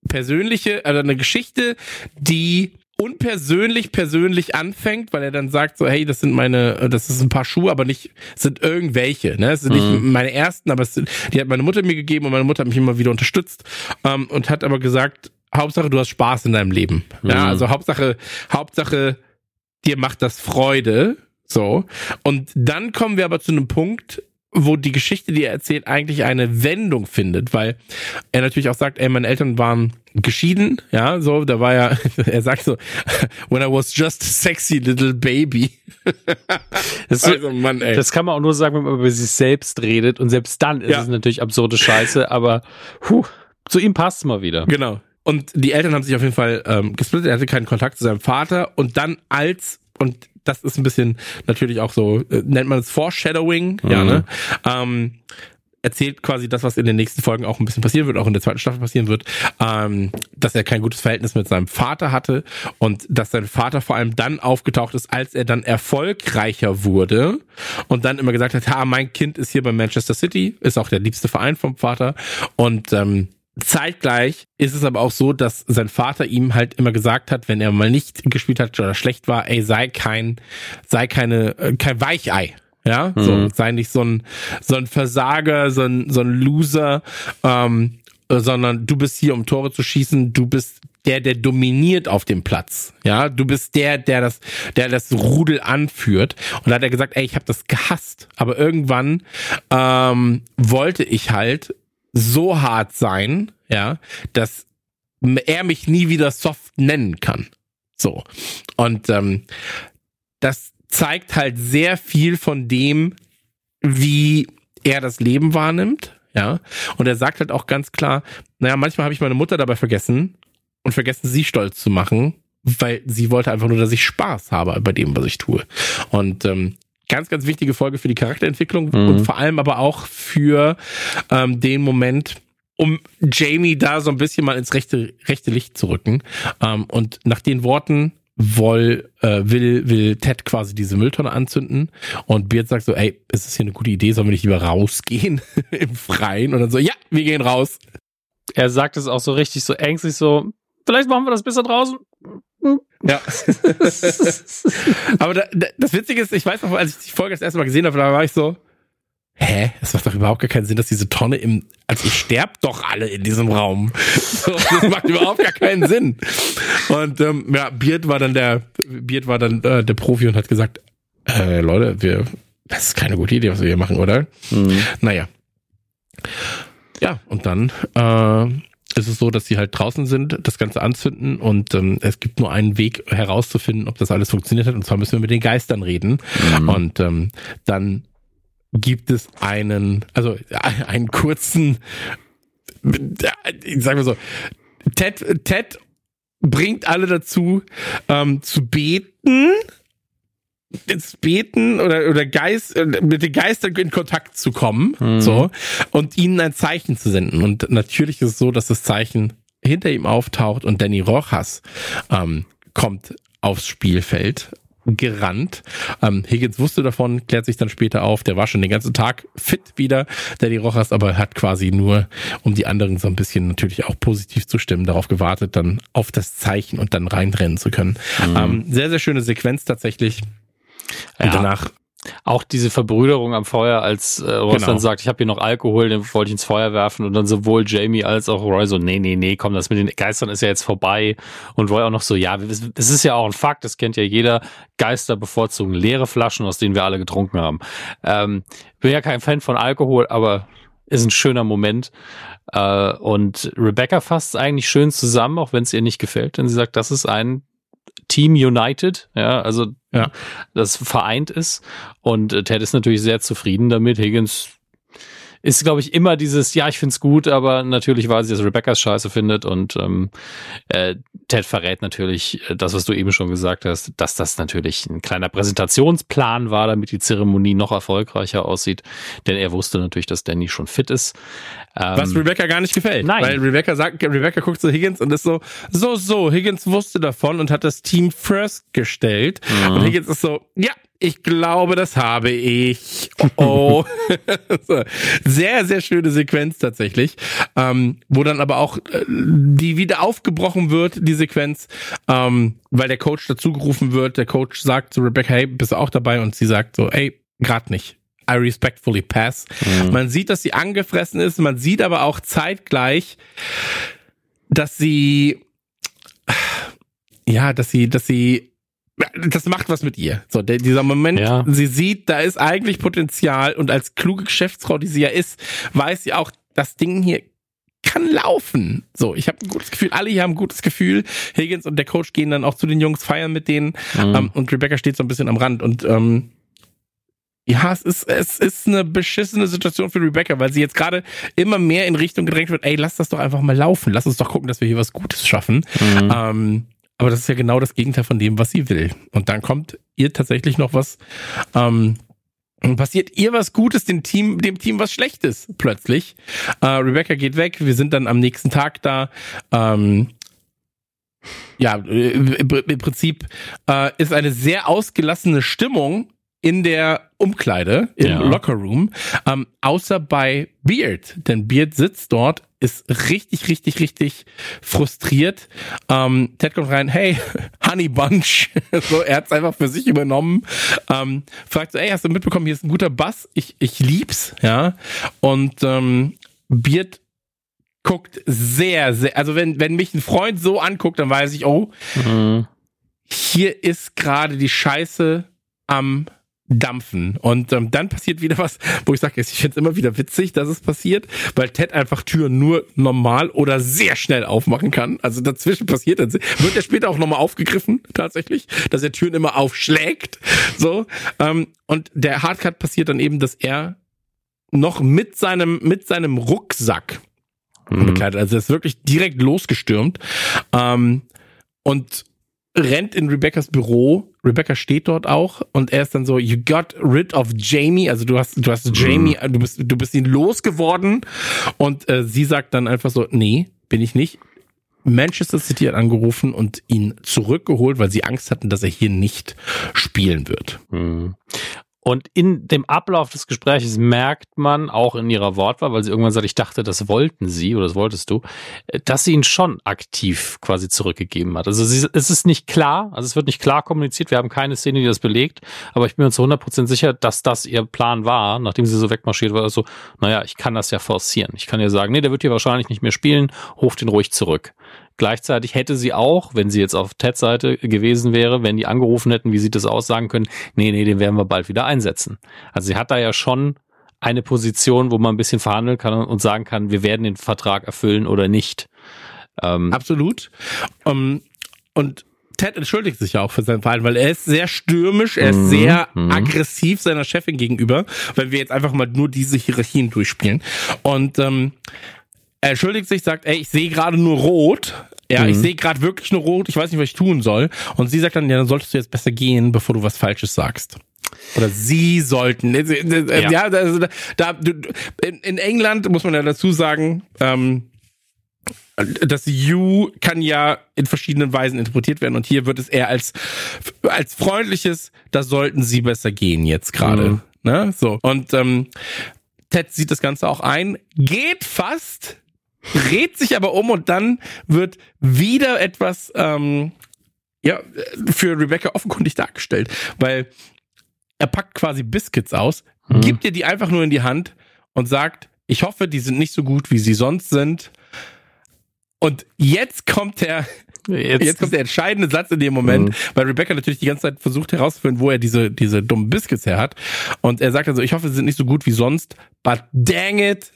persönliche, also eine Geschichte, die unpersönlich persönlich anfängt, weil er dann sagt so, hey, das sind meine, das ist ein paar Schuhe, aber nicht, sind irgendwelche, ne? Es sind mhm. nicht meine ersten, aber es sind, die hat meine Mutter mir gegeben und meine Mutter hat mich immer wieder unterstützt ähm, und hat aber gesagt, Hauptsache du hast Spaß in deinem Leben. Mhm. Ja, also Hauptsache, Hauptsache dir macht das Freude. So. Und dann kommen wir aber zu einem Punkt, wo die Geschichte, die er erzählt, eigentlich eine Wendung findet, weil er natürlich auch sagt, ey, meine Eltern waren geschieden, ja, so, da war ja, er sagt so, when I was just sexy little baby. Das, also, Mann, ey. das kann man auch nur sagen, wenn man über sich selbst redet und selbst dann ist ja. es natürlich absurde Scheiße, aber puh, zu ihm passt es mal wieder. Genau. Und die Eltern haben sich auf jeden Fall ähm, gesplittet, er hatte keinen Kontakt zu seinem Vater und dann als, und das ist ein bisschen natürlich auch so, äh, nennt man es Foreshadowing, mhm. ja, ne? Ähm, erzählt quasi das, was in den nächsten Folgen auch ein bisschen passieren wird, auch in der zweiten Staffel passieren wird, ähm, dass er kein gutes Verhältnis mit seinem Vater hatte und dass sein Vater vor allem dann aufgetaucht ist, als er dann erfolgreicher wurde und dann immer gesagt hat, ha, mein Kind ist hier bei Manchester City, ist auch der liebste Verein vom Vater und ähm, Zeitgleich ist es aber auch so, dass sein Vater ihm halt immer gesagt hat, wenn er mal nicht gespielt hat oder schlecht war, ey, sei kein, sei keine, äh, kein Weichei. Ja, mhm. so, sei nicht so ein, so ein Versager, so ein, so ein Loser, ähm, sondern du bist hier, um Tore zu schießen, du bist der, der dominiert auf dem Platz. Ja, du bist der, der das, der das Rudel anführt. Und da hat er gesagt, ey, ich habe das gehasst, aber irgendwann ähm, wollte ich halt so hart sein, ja, dass er mich nie wieder soft nennen kann. So. Und ähm, das zeigt halt sehr viel von dem, wie er das Leben wahrnimmt. Ja. Und er sagt halt auch ganz klar, naja, manchmal habe ich meine Mutter dabei vergessen und vergessen, sie stolz zu machen, weil sie wollte einfach nur, dass ich Spaß habe bei dem, was ich tue. Und ähm, ganz, ganz wichtige Folge für die Charakterentwicklung mhm. und vor allem aber auch für ähm, den Moment, um Jamie da so ein bisschen mal ins rechte, rechte Licht zu rücken. Ähm, und nach den Worten woll, äh, will, will Ted quasi diese Mülltonne anzünden und Beard sagt so, ey, ist das hier eine gute Idee, sollen wir nicht lieber rausgehen im Freien? Und dann so, ja, wir gehen raus. Er sagt es auch so richtig so ängstlich so, vielleicht machen wir das besser draußen. Ja. Aber da, da, das Witzige ist, ich weiß noch, als ich die Folge das erste Mal gesehen habe, da war ich so, hä, es macht doch überhaupt gar keinen Sinn, dass diese Tonne im, also ihr sterbt doch alle in diesem Raum. So, das macht überhaupt gar keinen Sinn. Und ähm, ja, Beard war dann der, Beard war dann äh, der Profi und hat gesagt, äh, Leute, wir, das ist keine gute Idee, was wir hier machen, oder? Mhm. Naja. Ja, und dann äh, ist es so, dass sie halt draußen sind, das Ganze anzünden und ähm, es gibt nur einen Weg herauszufinden, ob das alles funktioniert hat. Und zwar müssen wir mit den Geistern reden. Mhm. Und ähm, dann gibt es einen, also einen kurzen, sagen wir so, Ted, Ted bringt alle dazu, ähm, zu beten, ins Beten oder, oder Geist, äh, mit den Geistern in Kontakt zu kommen, mhm. so, und ihnen ein Zeichen zu senden. Und natürlich ist es so, dass das Zeichen hinter ihm auftaucht und Danny Rojas ähm, kommt aufs Spielfeld gerannt. Ähm, Higgins wusste davon, klärt sich dann später auf. Der war schon den ganzen Tag fit wieder, der die Rochas, aber hat quasi nur, um die anderen so ein bisschen natürlich auch positiv zu stimmen, darauf gewartet, dann auf das Zeichen und dann reinrennen zu können. Mhm. Ähm, sehr, sehr schöne Sequenz tatsächlich. Und ja. danach auch diese Verbrüderung am Feuer, als äh, Ross genau. dann sagt, ich habe hier noch Alkohol, den wollte ich ins Feuer werfen und dann sowohl Jamie als auch Roy so, nee, nee, nee, komm, das mit den Geistern ist ja jetzt vorbei und Roy auch noch so, ja, es ist ja auch ein Fakt, das kennt ja jeder, Geister bevorzugen leere Flaschen, aus denen wir alle getrunken haben. Ähm, bin ja kein Fan von Alkohol, aber ist ein schöner Moment. Äh, und Rebecca fasst es eigentlich schön zusammen, auch wenn es ihr nicht gefällt, denn sie sagt, das ist ein Team United, ja, also ja. das vereint ist. Und äh, Ted ist natürlich sehr zufrieden damit. Higgins ist, glaube ich, immer dieses, ja, ich find's gut, aber natürlich weiß ich, dass Rebecca's scheiße findet und ähm, äh, Ted verrät natürlich äh, das, was du eben schon gesagt hast, dass das natürlich ein kleiner Präsentationsplan war, damit die Zeremonie noch erfolgreicher aussieht, denn er wusste natürlich, dass Danny schon fit ist. Ähm, was Rebecca gar nicht gefällt. Nein. Weil Rebecca sagt, Rebecca guckt zu Higgins und ist so, so, so, Higgins wusste davon und hat das Team first gestellt. Mhm. Und Higgins ist so, ja, ich glaube, das habe ich. Oh. oh. sehr, sehr schöne Sequenz tatsächlich. Ähm, wo dann aber auch äh, die wieder aufgebrochen wird, die Sequenz, ähm, weil der Coach dazugerufen wird. Der Coach sagt zu Rebecca, hey, bist du auch dabei? Und sie sagt so, ey, grad nicht. I respectfully pass. Mhm. Man sieht, dass sie angefressen ist. Man sieht aber auch zeitgleich, dass sie, ja, dass sie, dass sie das macht was mit ihr. So, der, dieser Moment, ja. sie sieht, da ist eigentlich Potenzial und als kluge Geschäftsfrau, die sie ja ist, weiß sie auch, das Ding hier kann laufen. So, ich habe ein gutes Gefühl, alle hier haben ein gutes Gefühl. Higgins und der Coach gehen dann auch zu den Jungs feiern mit denen mhm. ähm, und Rebecca steht so ein bisschen am Rand und ähm, ja, es ist, es ist eine beschissene Situation für Rebecca, weil sie jetzt gerade immer mehr in Richtung gedrängt wird, ey, lass das doch einfach mal laufen, lass uns doch gucken, dass wir hier was Gutes schaffen. Mhm. Ähm, aber das ist ja genau das Gegenteil von dem, was sie will. Und dann kommt ihr tatsächlich noch was, ähm, passiert ihr was Gutes, dem Team, dem Team was Schlechtes plötzlich. Äh, Rebecca geht weg, wir sind dann am nächsten Tag da. Ähm, ja, im Prinzip äh, ist eine sehr ausgelassene Stimmung in der Umkleide, im ja. Lockerroom, ähm, außer bei Beard. Denn Beard sitzt dort, ist richtig, richtig, richtig frustriert. Ähm, Ted kommt rein, hey, Honey Bunch. so, er hat's einfach für sich übernommen. Ähm, fragt so, ey, hast du mitbekommen, hier ist ein guter Bass. Ich, ich lieb's, ja. Und ähm, Beard guckt sehr, sehr, also wenn, wenn mich ein Freund so anguckt, dann weiß ich, oh, mhm. hier ist gerade die Scheiße am dampfen. Und ähm, dann passiert wieder was, wo ich sage, ich finde es immer wieder witzig, dass es passiert, weil Ted einfach Türen nur normal oder sehr schnell aufmachen kann. Also dazwischen passiert dann, wird er später auch nochmal aufgegriffen, tatsächlich, dass er Türen immer aufschlägt. So. Ähm, und der Hardcut passiert dann eben, dass er noch mit seinem, mit seinem Rucksack mhm. bekleidet. Also er ist wirklich direkt losgestürmt. Ähm, und rennt in Rebeccas Büro. Rebecca steht dort auch und er ist dann so, you got rid of Jamie, also du hast, du hast Jamie, mhm. du bist, du bist ihn losgeworden und äh, sie sagt dann einfach so, nee, bin ich nicht. Manchester City hat angerufen und ihn zurückgeholt, weil sie Angst hatten, dass er hier nicht spielen wird. Mhm. Und in dem Ablauf des Gesprächs merkt man auch in ihrer Wortwahl, weil sie irgendwann sagt, ich dachte, das wollten sie oder das wolltest du, dass sie ihn schon aktiv quasi zurückgegeben hat. Also sie, es ist nicht klar, also es wird nicht klar kommuniziert, wir haben keine Szene, die das belegt, aber ich bin mir zu 100% sicher, dass das ihr Plan war, nachdem sie so wegmarschiert war, so, naja, ich kann das ja forcieren. Ich kann ja sagen, nee, der wird hier wahrscheinlich nicht mehr spielen, ruft ihn ruhig zurück. Gleichzeitig hätte sie auch, wenn sie jetzt auf Teds Seite gewesen wäre, wenn die angerufen hätten, wie sieht das aus, sagen können, nee, nee, den werden wir bald wieder einsetzen. Also sie hat da ja schon eine Position, wo man ein bisschen verhandeln kann und sagen kann, wir werden den Vertrag erfüllen oder nicht. Ähm, Absolut. Um, und Ted entschuldigt sich ja auch für sein Verhalten, weil er ist sehr stürmisch, er ist mhm, sehr mhm. aggressiv seiner Chefin gegenüber, wenn wir jetzt einfach mal nur diese Hierarchien durchspielen. Und ähm, er entschuldigt sich, sagt, ey, ich sehe gerade nur rot. Ja, mhm. ich sehe gerade wirklich nur rot, ich weiß nicht, was ich tun soll. Und sie sagt dann, ja, dann solltest du jetzt besser gehen, bevor du was Falsches sagst. Oder sie sollten. Äh, äh, ja, ja also da, da, in, in England muss man ja dazu sagen, ähm, das You kann ja in verschiedenen Weisen interpretiert werden und hier wird es eher als als freundliches, da sollten sie besser gehen jetzt gerade. Mhm. Ne? So und ähm, Ted sieht das Ganze auch ein, geht fast dreht sich aber um und dann wird wieder etwas ähm, ja für Rebecca offenkundig dargestellt, weil er packt quasi Biscuits aus, mhm. gibt ihr die einfach nur in die Hand und sagt, ich hoffe, die sind nicht so gut, wie sie sonst sind. Und jetzt kommt der Jetzt, jetzt, kommt der entscheidende Satz in dem Moment, mhm. weil Rebecca natürlich die ganze Zeit versucht herauszufinden, wo er diese, diese dummen Biscuits her hat. Und er sagt also, ich hoffe, sie sind nicht so gut wie sonst, but dang it,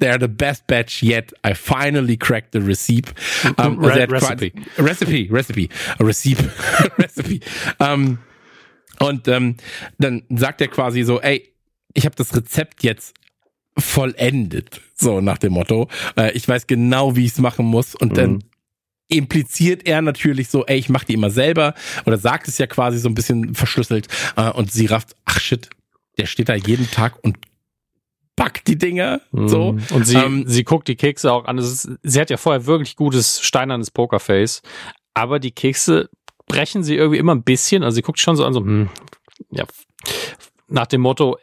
They're the best batch yet. I finally cracked the recipe. Um, Re recipe. Recipe, recipe, recipe, recipe. Um, und ähm, dann sagt er quasi so, ey, ich habe das Rezept jetzt vollendet. So nach dem Motto. Äh, ich weiß genau, wie ich es machen muss. Und dann mhm. impliziert er natürlich so, ey, ich mach die immer selber. Oder sagt es ja quasi so ein bisschen verschlüsselt. Äh, und sie rafft, ach shit, der steht da jeden Tag und backt die Dinger. Mhm. So. Und sie, ähm, sie guckt die Kekse auch an. Ist, sie hat ja vorher wirklich gutes steinernes Pokerface. Aber die Kekse brechen sie irgendwie immer ein bisschen. Also sie guckt schon so an, so, hm, ja, nach dem Motto,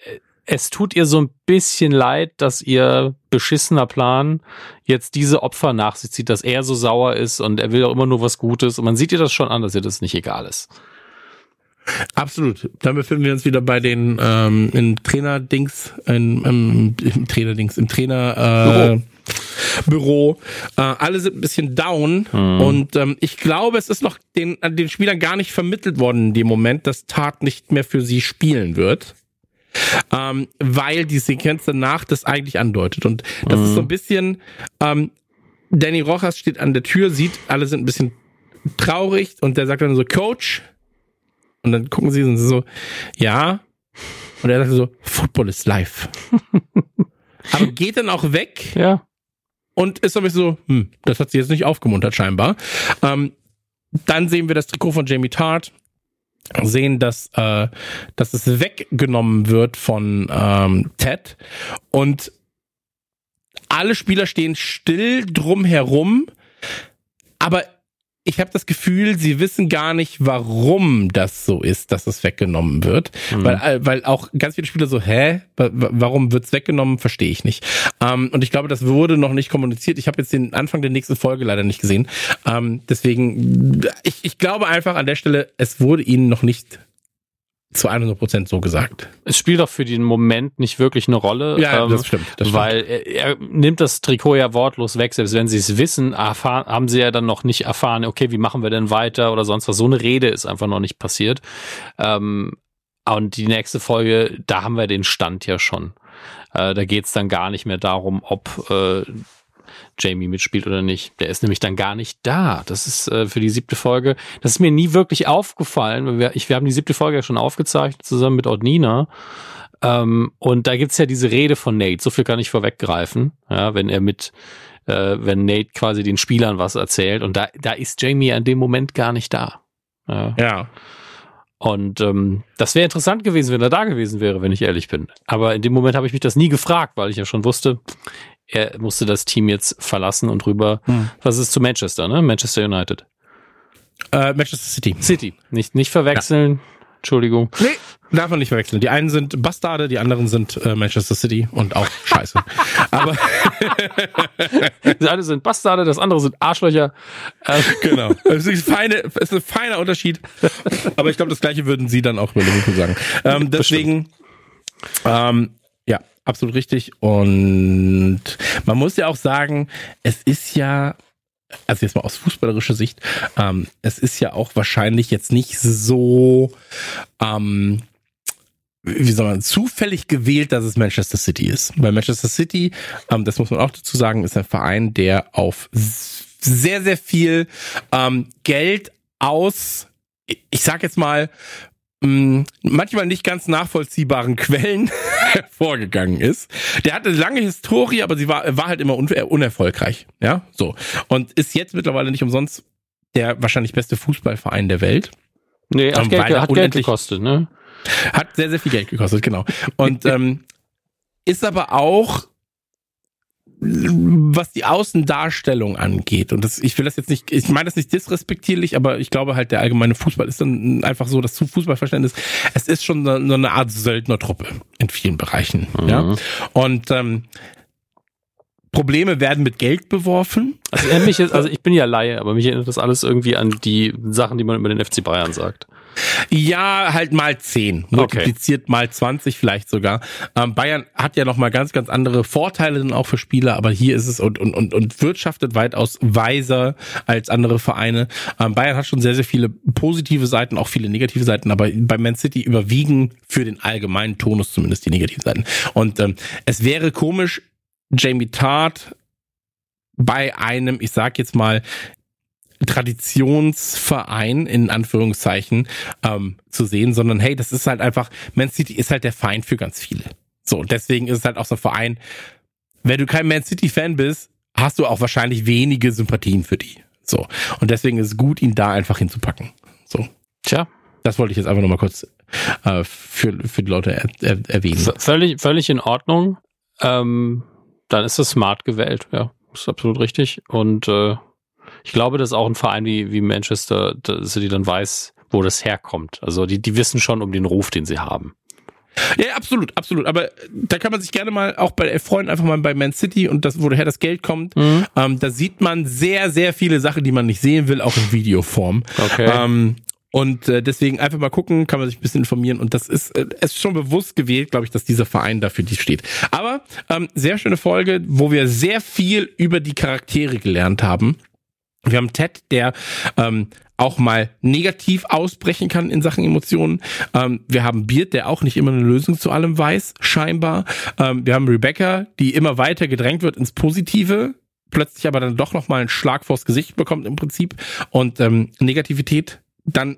es tut ihr so ein bisschen leid, dass ihr beschissener Plan jetzt diese Opfer nach sich zieht, dass er so sauer ist und er will auch immer nur was Gutes. Und man sieht ihr das schon an, dass ihr das nicht egal ist. Absolut. Dann befinden wir uns wieder bei den ähm, im Trainer-Dings, im, im, im Trainer-Dings, im Trainer äh, Büro. Äh, alle sind ein bisschen down mhm. und ähm, ich glaube, es ist noch den, den Spielern gar nicht vermittelt worden in dem Moment, dass Tat nicht mehr für sie spielen wird. Ähm, weil die Sequenz danach das eigentlich andeutet. Und das mhm. ist so ein bisschen, ähm, Danny Rojas steht an der Tür, sieht, alle sind ein bisschen traurig und der sagt dann so, Coach. Und dann gucken sie und sie so, ja. Und er sagt so, Football is life. Aber geht dann auch weg. Ja. Und ist aber so, hm, das hat sie jetzt nicht aufgemuntert scheinbar. Ähm, dann sehen wir das Trikot von Jamie Tart, sehen, dass, äh, dass es weggenommen wird von ähm, Ted und alle Spieler stehen still drumherum, aber ich habe das Gefühl, sie wissen gar nicht, warum das so ist, dass es weggenommen wird. Mhm. Weil, äh, weil auch ganz viele Spieler so, hä, warum wird's weggenommen, verstehe ich nicht. Ähm, und ich glaube, das wurde noch nicht kommuniziert. Ich habe jetzt den Anfang der nächsten Folge leider nicht gesehen. Ähm, deswegen, ich, ich glaube einfach an der Stelle, es wurde ihnen noch nicht zu 100 Prozent so gesagt. Es spielt auch für den Moment nicht wirklich eine Rolle. Ja, ähm, das stimmt. Das stimmt. Weil er, er, nimmt das Trikot ja wortlos weg. Selbst wenn sie es wissen, erfahren, haben sie ja dann noch nicht erfahren, okay, wie machen wir denn weiter oder sonst was. So eine Rede ist einfach noch nicht passiert. Ähm, und die nächste Folge, da haben wir den Stand ja schon. Äh, da geht's dann gar nicht mehr darum, ob äh, Jamie mitspielt oder nicht. Der ist nämlich dann gar nicht da. Das ist äh, für die siebte Folge. Das ist mir nie wirklich aufgefallen. Wir, ich, wir haben die siebte Folge ja schon aufgezeichnet, zusammen mit Ordnina. Ähm, und da gibt's ja diese Rede von Nate. So viel kann ich vorweggreifen. Ja, wenn er mit, äh, wenn Nate quasi den Spielern was erzählt. Und da, da ist Jamie an dem Moment gar nicht da. Ja. ja. Und ähm, das wäre interessant gewesen, wenn er da gewesen wäre, wenn ich ehrlich bin. Aber in dem Moment habe ich mich das nie gefragt, weil ich ja schon wusste, er musste das Team jetzt verlassen und rüber. Hm. Was ist zu Manchester, ne? Manchester United. Äh, Manchester City. City. Nicht, nicht verwechseln. Ja. Entschuldigung. Nee, darf man nicht verwechseln. Die einen sind Bastarde, die anderen sind äh, Manchester City und auch scheiße. Aber das eine sind Bastarde, das andere sind Arschlöcher. Ähm. Genau. Es ist, feine, ist ein feiner Unterschied. Aber ich glaube, das gleiche würden sie dann auch über Liverpool sagen. Ähm, deswegen, ähm, absolut richtig. Und man muss ja auch sagen, es ist ja, also jetzt mal aus fußballerischer Sicht, ähm, es ist ja auch wahrscheinlich jetzt nicht so, ähm, wie soll man, zufällig gewählt, dass es Manchester City ist. Weil Manchester City, ähm, das muss man auch dazu sagen, ist ein Verein, der auf sehr, sehr viel ähm, Geld aus, ich sag jetzt mal, mh, manchmal nicht ganz nachvollziehbaren Quellen vorgegangen ist. Der hatte eine lange Historie, aber sie war, war halt immer unerfolgreich. Ja, so. Und ist jetzt mittlerweile nicht umsonst der wahrscheinlich beste Fußballverein der Welt. Nee, hat, Geld, hat Geld gekostet, ne? Hat sehr, sehr viel Geld gekostet, genau. Und ähm, ist aber auch was die Außendarstellung angeht. Und das, ich will das jetzt nicht, ich meine das nicht disrespektierlich, aber ich glaube halt, der allgemeine Fußball ist dann einfach so, das Fußballverständnis, es ist schon so eine Art Söldnertruppe in vielen Bereichen. Mhm. Ja. Und ähm, Probleme werden mit Geld beworfen. Also, mich jetzt, also ich bin ja Laie, aber mich erinnert das alles irgendwie an die Sachen, die man über den FC Bayern sagt. Ja, halt mal zehn multipliziert okay. mal 20 vielleicht sogar. Ähm, Bayern hat ja noch mal ganz, ganz andere Vorteile dann auch für Spieler, aber hier ist es und, und, und, und wirtschaftet weitaus weiser als andere Vereine. Ähm, Bayern hat schon sehr, sehr viele positive Seiten, auch viele negative Seiten, aber bei Man City überwiegen für den allgemeinen Tonus zumindest die negativen Seiten. Und ähm, es wäre komisch, Jamie Tart bei einem, ich sag jetzt mal, Traditionsverein in Anführungszeichen ähm, zu sehen, sondern hey, das ist halt einfach, Man City ist halt der Feind für ganz viele. So, deswegen ist es halt auch so ein Verein. Wenn du kein Man City-Fan bist, hast du auch wahrscheinlich wenige Sympathien für die. So. Und deswegen ist es gut, ihn da einfach hinzupacken. So. Tja. Das wollte ich jetzt einfach nochmal kurz äh, für, für die Leute er, er, erwähnen. V völlig, völlig in Ordnung. Ähm, dann ist das smart gewählt, ja. Ist absolut richtig. Und äh, ich glaube, dass auch ein Verein wie, wie Manchester City dann weiß, wo das herkommt. Also die, die wissen schon um den Ruf, den sie haben. Ja, absolut, absolut. Aber da kann man sich gerne mal auch bei Freunden einfach mal bei Man City und das, woher das Geld kommt, mhm. ähm, da sieht man sehr, sehr viele Sachen, die man nicht sehen will, auch in Videoform. Okay. Ähm, und äh, deswegen einfach mal gucken, kann man sich ein bisschen informieren. Und das ist, äh, es ist schon bewusst gewählt, glaube ich, dass dieser Verein dafür die steht. Aber ähm, sehr schöne Folge, wo wir sehr viel über die Charaktere gelernt haben. Wir haben Ted, der ähm, auch mal negativ ausbrechen kann in Sachen Emotionen. Ähm, wir haben Beard, der auch nicht immer eine Lösung zu allem weiß, scheinbar. Ähm, wir haben Rebecca, die immer weiter gedrängt wird ins Positive, plötzlich aber dann doch noch mal einen Schlag vors Gesicht bekommt im Prinzip und ähm, Negativität dann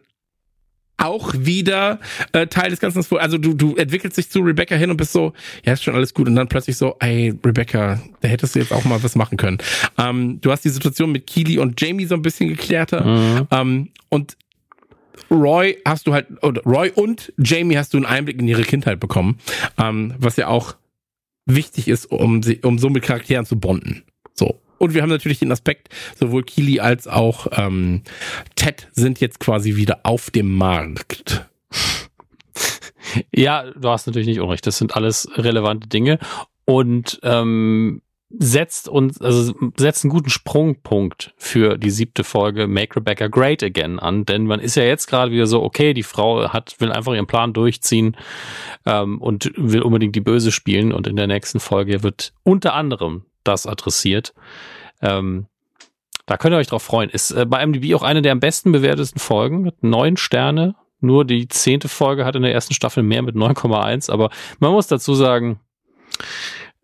auch wieder äh, Teil des Ganzen. Also du, du entwickelst dich zu Rebecca hin und bist so, ja, ist schon alles gut. Und dann plötzlich so, ey, Rebecca, da hättest du jetzt auch mal was machen können. Ähm, du hast die Situation mit Keely und Jamie so ein bisschen geklärter. Mhm. Ähm, und Roy hast du halt, oder Roy und Jamie hast du einen Einblick in ihre Kindheit bekommen, ähm, was ja auch wichtig ist, um sie, um so mit Charakteren zu bonden. So. Und wir haben natürlich den Aspekt, sowohl Kili als auch ähm, Ted sind jetzt quasi wieder auf dem Markt. Ja, du hast natürlich nicht unrecht. Das sind alles relevante Dinge und ähm, setzt uns, also setzt einen guten Sprungpunkt für die siebte Folge Make Rebecca Great Again an, denn man ist ja jetzt gerade wieder so, okay, die Frau hat, will einfach ihren Plan durchziehen ähm, und will unbedingt die Böse spielen und in der nächsten Folge wird unter anderem das adressiert. Ähm, da könnt ihr euch drauf freuen. Ist äh, bei MDB auch eine der am besten bewertesten Folgen mit neun Sterne. Nur die zehnte Folge hat in der ersten Staffel mehr mit 9,1. Aber man muss dazu sagen,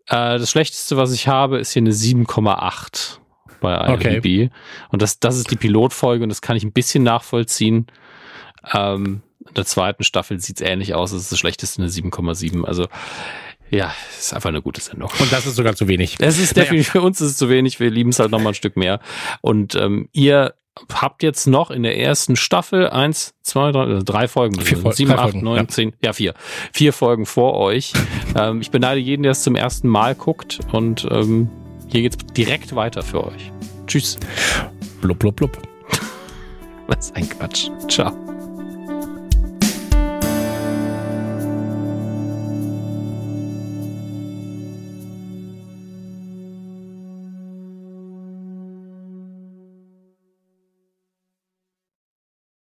äh, das Schlechteste, was ich habe, ist hier eine 7,8 bei IMDb. Okay. Und das, das ist die Pilotfolge und das kann ich ein bisschen nachvollziehen. Ähm, in der zweiten Staffel sieht es ähnlich aus. Es ist das Schlechteste eine 7,7. Also ja, ist einfach eine gute Sendung. Und das ist sogar zu wenig. Es ist definitiv, naja. für uns ist es zu wenig. Wir lieben es halt noch mal ein Stück mehr. Und ähm, ihr habt jetzt noch in der ersten Staffel eins, zwei, drei, also drei Folgen, vier Folgen sieben, acht, neun, ja. zehn, ja vier, vier Folgen vor euch. ähm, ich beneide jeden, der es zum ersten Mal guckt und ähm, hier geht's direkt weiter für euch. Tschüss. Blub, blub, blub. Was ein Quatsch. Ciao.